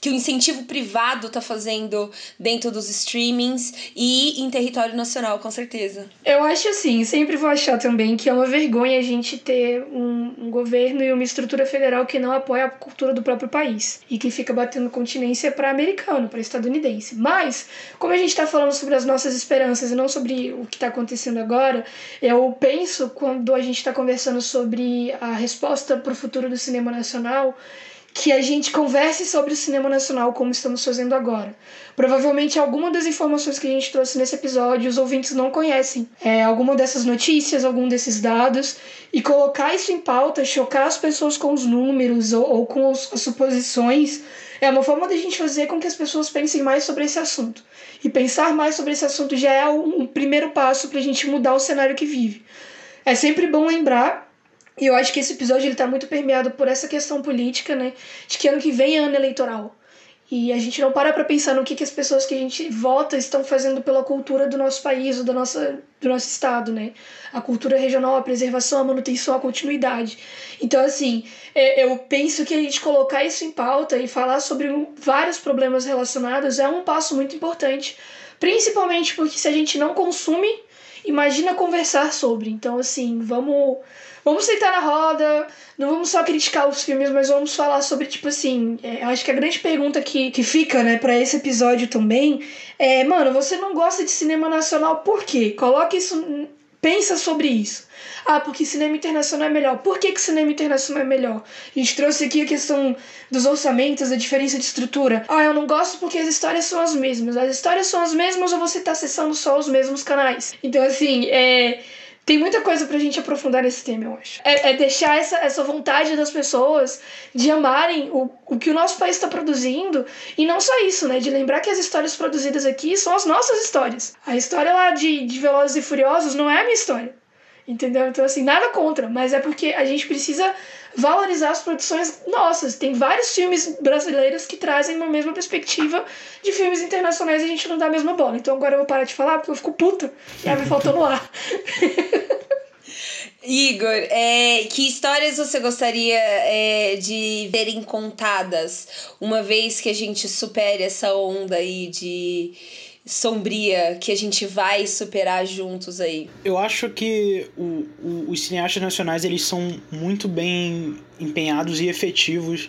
que o incentivo privado tá fazendo dentro dos streamings e em território nacional, com certeza. Eu acho assim, sempre vou achar também que é uma vergonha a gente ter um, um governo e uma estrutura federal que não apoia a cultura do próprio país e que fica batendo continência para americano, para estadunidense. Mas, como a gente está falando sobre as nossas esperanças e não sobre o que está acontecendo agora, eu penso quando a gente está conversando sobre a resposta para o futuro do cinema nacional que a gente converse sobre o cinema nacional como estamos fazendo agora. Provavelmente alguma das informações que a gente trouxe nesse episódio os ouvintes não conhecem. É, alguma dessas notícias, algum desses dados, e colocar isso em pauta, chocar as pessoas com os números ou, ou com os, as suposições, é uma forma da gente fazer com que as pessoas pensem mais sobre esse assunto. E pensar mais sobre esse assunto já é um, um primeiro passo para a gente mudar o cenário que vive. É sempre bom lembrar e eu acho que esse episódio ele tá muito permeado por essa questão política, né? De que ano que vem é ano eleitoral. E a gente não para pra pensar no que, que as pessoas que a gente vota estão fazendo pela cultura do nosso país, ou do nosso, do nosso estado, né? A cultura regional, a preservação, a manutenção, a continuidade. Então, assim, é, eu penso que a gente colocar isso em pauta e falar sobre vários problemas relacionados é um passo muito importante. Principalmente porque se a gente não consome, imagina conversar sobre. Então, assim, vamos vamos sentar na roda, não vamos só criticar os filmes, mas vamos falar sobre, tipo assim, é, acho que a grande pergunta que, que fica, né, pra esse episódio também é, mano, você não gosta de cinema nacional por quê? Coloque isso, pensa sobre isso. Ah, porque cinema internacional é melhor. Por que, que cinema internacional é melhor? A gente trouxe aqui a questão dos orçamentos, a diferença de estrutura. Ah, eu não gosto porque as histórias são as mesmas. As histórias são as mesmas ou você tá acessando só os mesmos canais? Então, assim, é tem muita coisa pra gente aprofundar nesse tema, eu acho. É, é deixar essa, essa vontade das pessoas de amarem o, o que o nosso país está produzindo. E não só isso, né? De lembrar que as histórias produzidas aqui são as nossas histórias. A história lá de, de Velozes e Furiosos não é a minha história. Entendeu? Então, assim, nada contra, mas é porque a gente precisa valorizar as produções nossas. Tem vários filmes brasileiros que trazem uma mesma perspectiva de filmes internacionais e a gente não dá a mesma bola. Então agora eu vou parar de falar porque eu fico puta e aí me faltou no ar. Igor, é, que histórias você gostaria é, de verem contadas uma vez que a gente supere essa onda aí de sombria que a gente vai superar juntos aí? Eu acho que o, o, os cineastas nacionais eles são muito bem empenhados e efetivos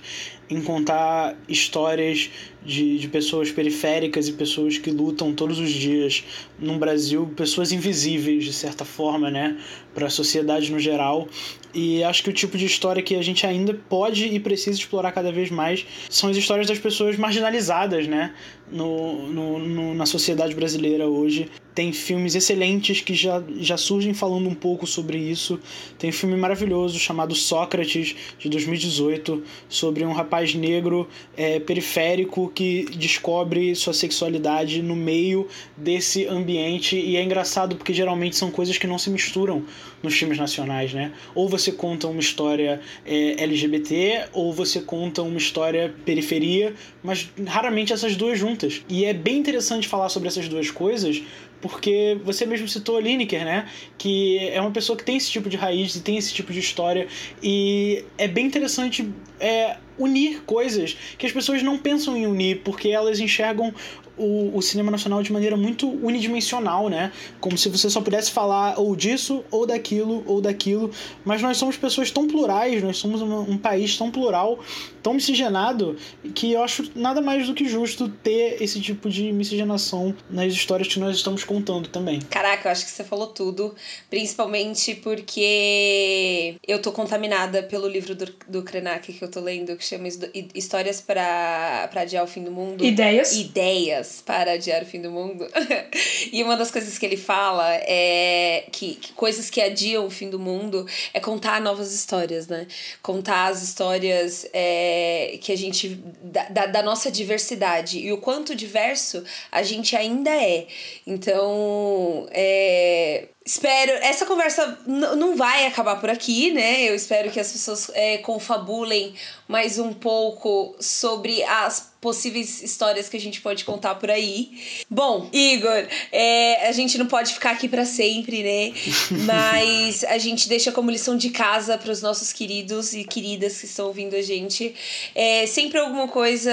em contar histórias de, de pessoas periféricas e pessoas que lutam todos os dias no Brasil, pessoas invisíveis de certa forma, né, para a sociedade no geral. E acho que o tipo de história que a gente ainda pode e precisa explorar cada vez mais são as histórias das pessoas marginalizadas, né, no, no, no na sociedade brasileira hoje. Tem filmes excelentes que já, já surgem falando um pouco sobre isso. Tem um filme maravilhoso chamado Sócrates, de 2018, sobre um rapaz negro é, periférico que descobre sua sexualidade no meio desse ambiente. E é engraçado porque geralmente são coisas que não se misturam nos filmes nacionais, né? Ou você conta uma história é, LGBT, ou você conta uma história periferia, mas raramente essas duas juntas. E é bem interessante falar sobre essas duas coisas, porque você mesmo citou Lineker, né? Que é uma pessoa que tem esse tipo de raiz e tem esse tipo de história. E é bem interessante é, unir coisas que as pessoas não pensam em unir, porque elas enxergam o, o, cinema nacional de maneira muito unidimensional, né? Como se você só pudesse falar ou disso, ou daquilo, ou daquilo. Mas nós somos pessoas tão plurais, nós somos uma, um país tão plural, tão miscigenado, que eu acho nada mais do que justo ter esse tipo de miscigenação nas histórias que nós estamos contando também. Caraca, eu acho que você falou tudo, principalmente porque eu tô contaminada pelo livro do, do Krenak que eu tô lendo, que chama Histórias para Adiar o Fim do Mundo. Ideias. Ideias para adiar o fim do mundo. e uma das coisas que ele fala é que, que, coisas que adiam o fim do mundo é contar novas histórias, né? Contar as histórias é, que a gente. Da, da nossa diversidade e o quanto diverso a gente ainda é. Então, é, Espero. Essa conversa não vai acabar por aqui, né? Eu espero que as pessoas é, confabulem mais um pouco sobre as possíveis histórias que a gente pode contar por aí. Bom, Igor, é, a gente não pode ficar aqui para sempre, né? Mas a gente deixa como lição de casa para os nossos queridos e queridas que estão ouvindo a gente. É, sempre alguma coisa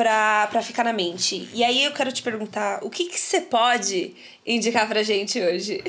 para ficar na mente. E aí eu quero te perguntar: o que, que você pode indicar pra gente hoje?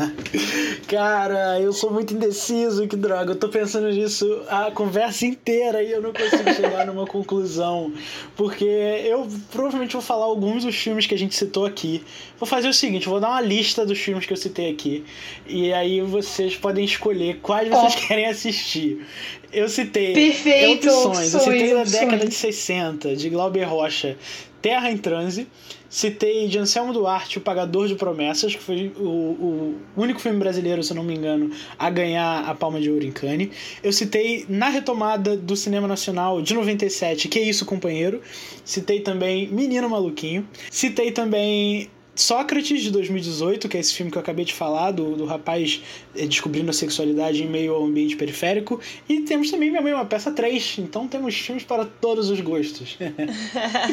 Cara, eu sou muito indeciso, que droga. Eu tô pensando nisso a conversa inteira e eu não consigo chegar numa conclusão. Porque eu provavelmente vou falar alguns dos filmes que a gente citou aqui. Vou fazer o seguinte, vou dar uma lista dos filmes que eu citei aqui. E aí vocês podem escolher quais vocês oh. querem assistir. Eu citei Perfeito, opções. eu citei da década de 60, de Glauber Rocha, Terra em Transe. Citei de Anselmo Duarte, O Pagador de Promessas, que foi o, o único filme brasileiro, se eu não me engano, a ganhar a Palma de Ouro em Cannes. Eu citei na retomada do cinema nacional de 97, Que é Isso, Companheiro. Citei também Menino Maluquinho. Citei também Sócrates, de 2018, que é esse filme que eu acabei de falar, do, do rapaz eh, descobrindo a sexualidade em meio ao ambiente periférico. E temos também Minha Mãe Uma Peça 3, então temos filmes para todos os gostos.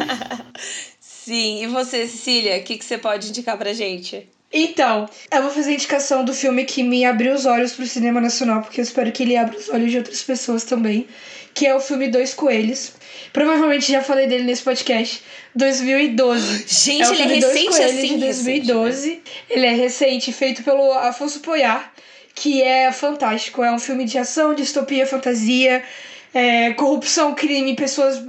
Sim, e você, Cecília, o que, que você pode indicar pra gente? Então, eu vou fazer a indicação do filme que me abriu os olhos pro cinema nacional, porque eu espero que ele abra os olhos de outras pessoas também, que é o filme Dois Coelhos. Provavelmente já falei dele nesse podcast. 2012. Gente, é ele é recente assim, de 2012. Recente, né? Ele é recente, feito pelo Afonso Poyar, que é fantástico. É um filme de ação, distopia, fantasia, é, corrupção, crime, pessoas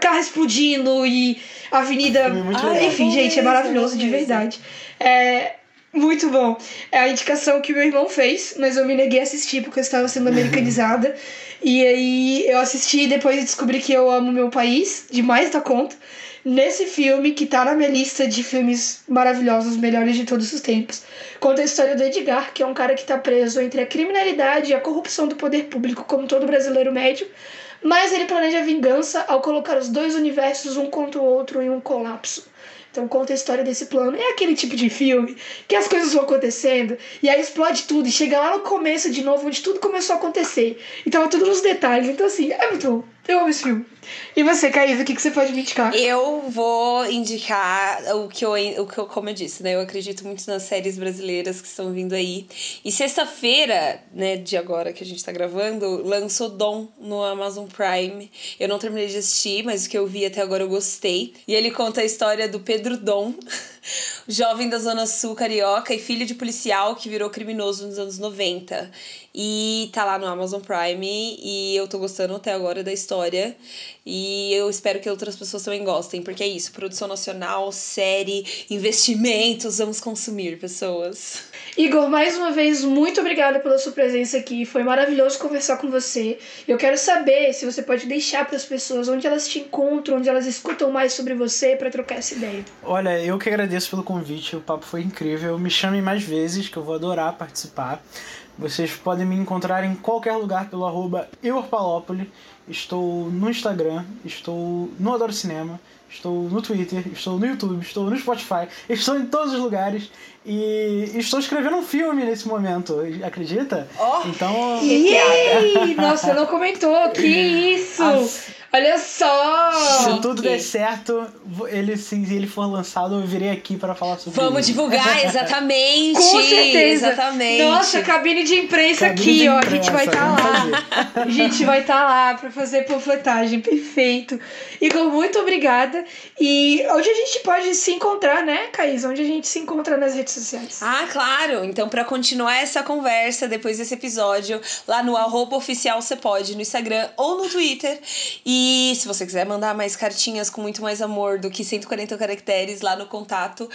carro explodindo e avenida. Ah, enfim, gente, é maravilhoso de verdade. É muito bom. É a indicação que meu irmão fez, mas eu me neguei a assistir porque eu estava sendo americanizada. e aí eu assisti e depois descobri que eu amo meu país demais da conta. Nesse filme, que tá na minha lista de filmes maravilhosos, melhores de todos os tempos, conta a história do Edgar, que é um cara que tá preso entre a criminalidade e a corrupção do poder público, como todo brasileiro médio mas ele planeja vingança ao colocar os dois universos um contra o outro em um colapso. Então conta a história desse plano. É aquele tipo de filme que as coisas vão acontecendo e aí explode tudo e chega lá no começo de novo, onde tudo começou a acontecer. Então é tudo nos detalhes. Então, assim, é muito bom. Eu amo esse filme. E você, Caís, o que, que você pode me indicar? Eu vou indicar o que, eu, o que eu, como eu disse, né? Eu acredito muito nas séries brasileiras que estão vindo aí. E sexta-feira, né, de agora que a gente tá gravando, lançou Dom no Amazon Prime. Eu não terminei de assistir, mas o que eu vi até agora eu gostei. E ele conta a história do Pedro Dom, jovem da Zona Sul carioca e filho de policial que virou criminoso nos anos 90. E tá lá no Amazon Prime e eu tô gostando até agora da história. E eu espero que outras pessoas também gostem, porque é isso: produção nacional, série, investimentos, vamos consumir, pessoas. Igor, mais uma vez, muito obrigada pela sua presença aqui. Foi maravilhoso conversar com você. Eu quero saber se você pode deixar para as pessoas onde elas te encontram, onde elas escutam mais sobre você para trocar essa ideia. Olha, eu que agradeço pelo convite, o papo foi incrível. Me chamem mais vezes, que eu vou adorar participar. Vocês podem me encontrar em qualquer lugar pelo arroba. Estou no Instagram, estou no Adoro Cinema, estou no Twitter, estou no YouTube, estou no Spotify, estou em todos os lugares e estou escrevendo um filme nesse momento, acredita? Oh, então. Yay! Nossa, não comentou, que isso! As... Olha só! Se tudo der certo, ele, se ele for lançado, eu virei aqui para falar sobre Vamos ele. divulgar, exatamente! Com certeza! Exatamente! Nossa, cabine de imprensa cabine aqui, de ó. a gente vai estar tá lá. a gente vai estar tá lá para fazer panfletagem. Perfeito. Igor, muito obrigada. E onde a gente pode se encontrar, né, Caís? Onde a gente se encontra nas redes sociais? Ah, claro! Então, para continuar essa conversa depois desse episódio, lá no arroba oficial você pode, no Instagram ou no Twitter. E e se você quiser mandar mais cartinhas com muito mais amor do que 140 caracteres lá no contato,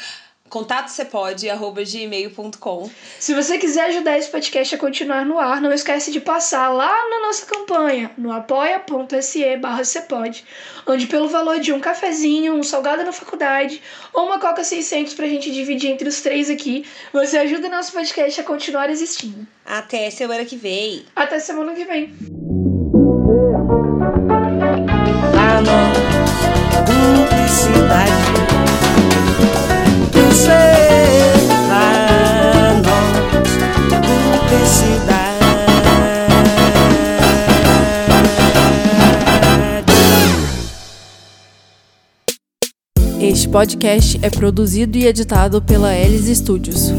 contatosepode@gmail.com. Se você quiser ajudar esse podcast a continuar no ar, não esquece de passar lá na nossa campanha, no apoia.se barra onde pelo valor de um cafezinho, um salgado na faculdade ou uma Coca 600 pra gente dividir entre os três aqui, você ajuda o nosso podcast a continuar existindo. Até semana que vem. Até semana que vem. Menor nós publicidade. Este podcast é produzido e editado pela Elis Studios.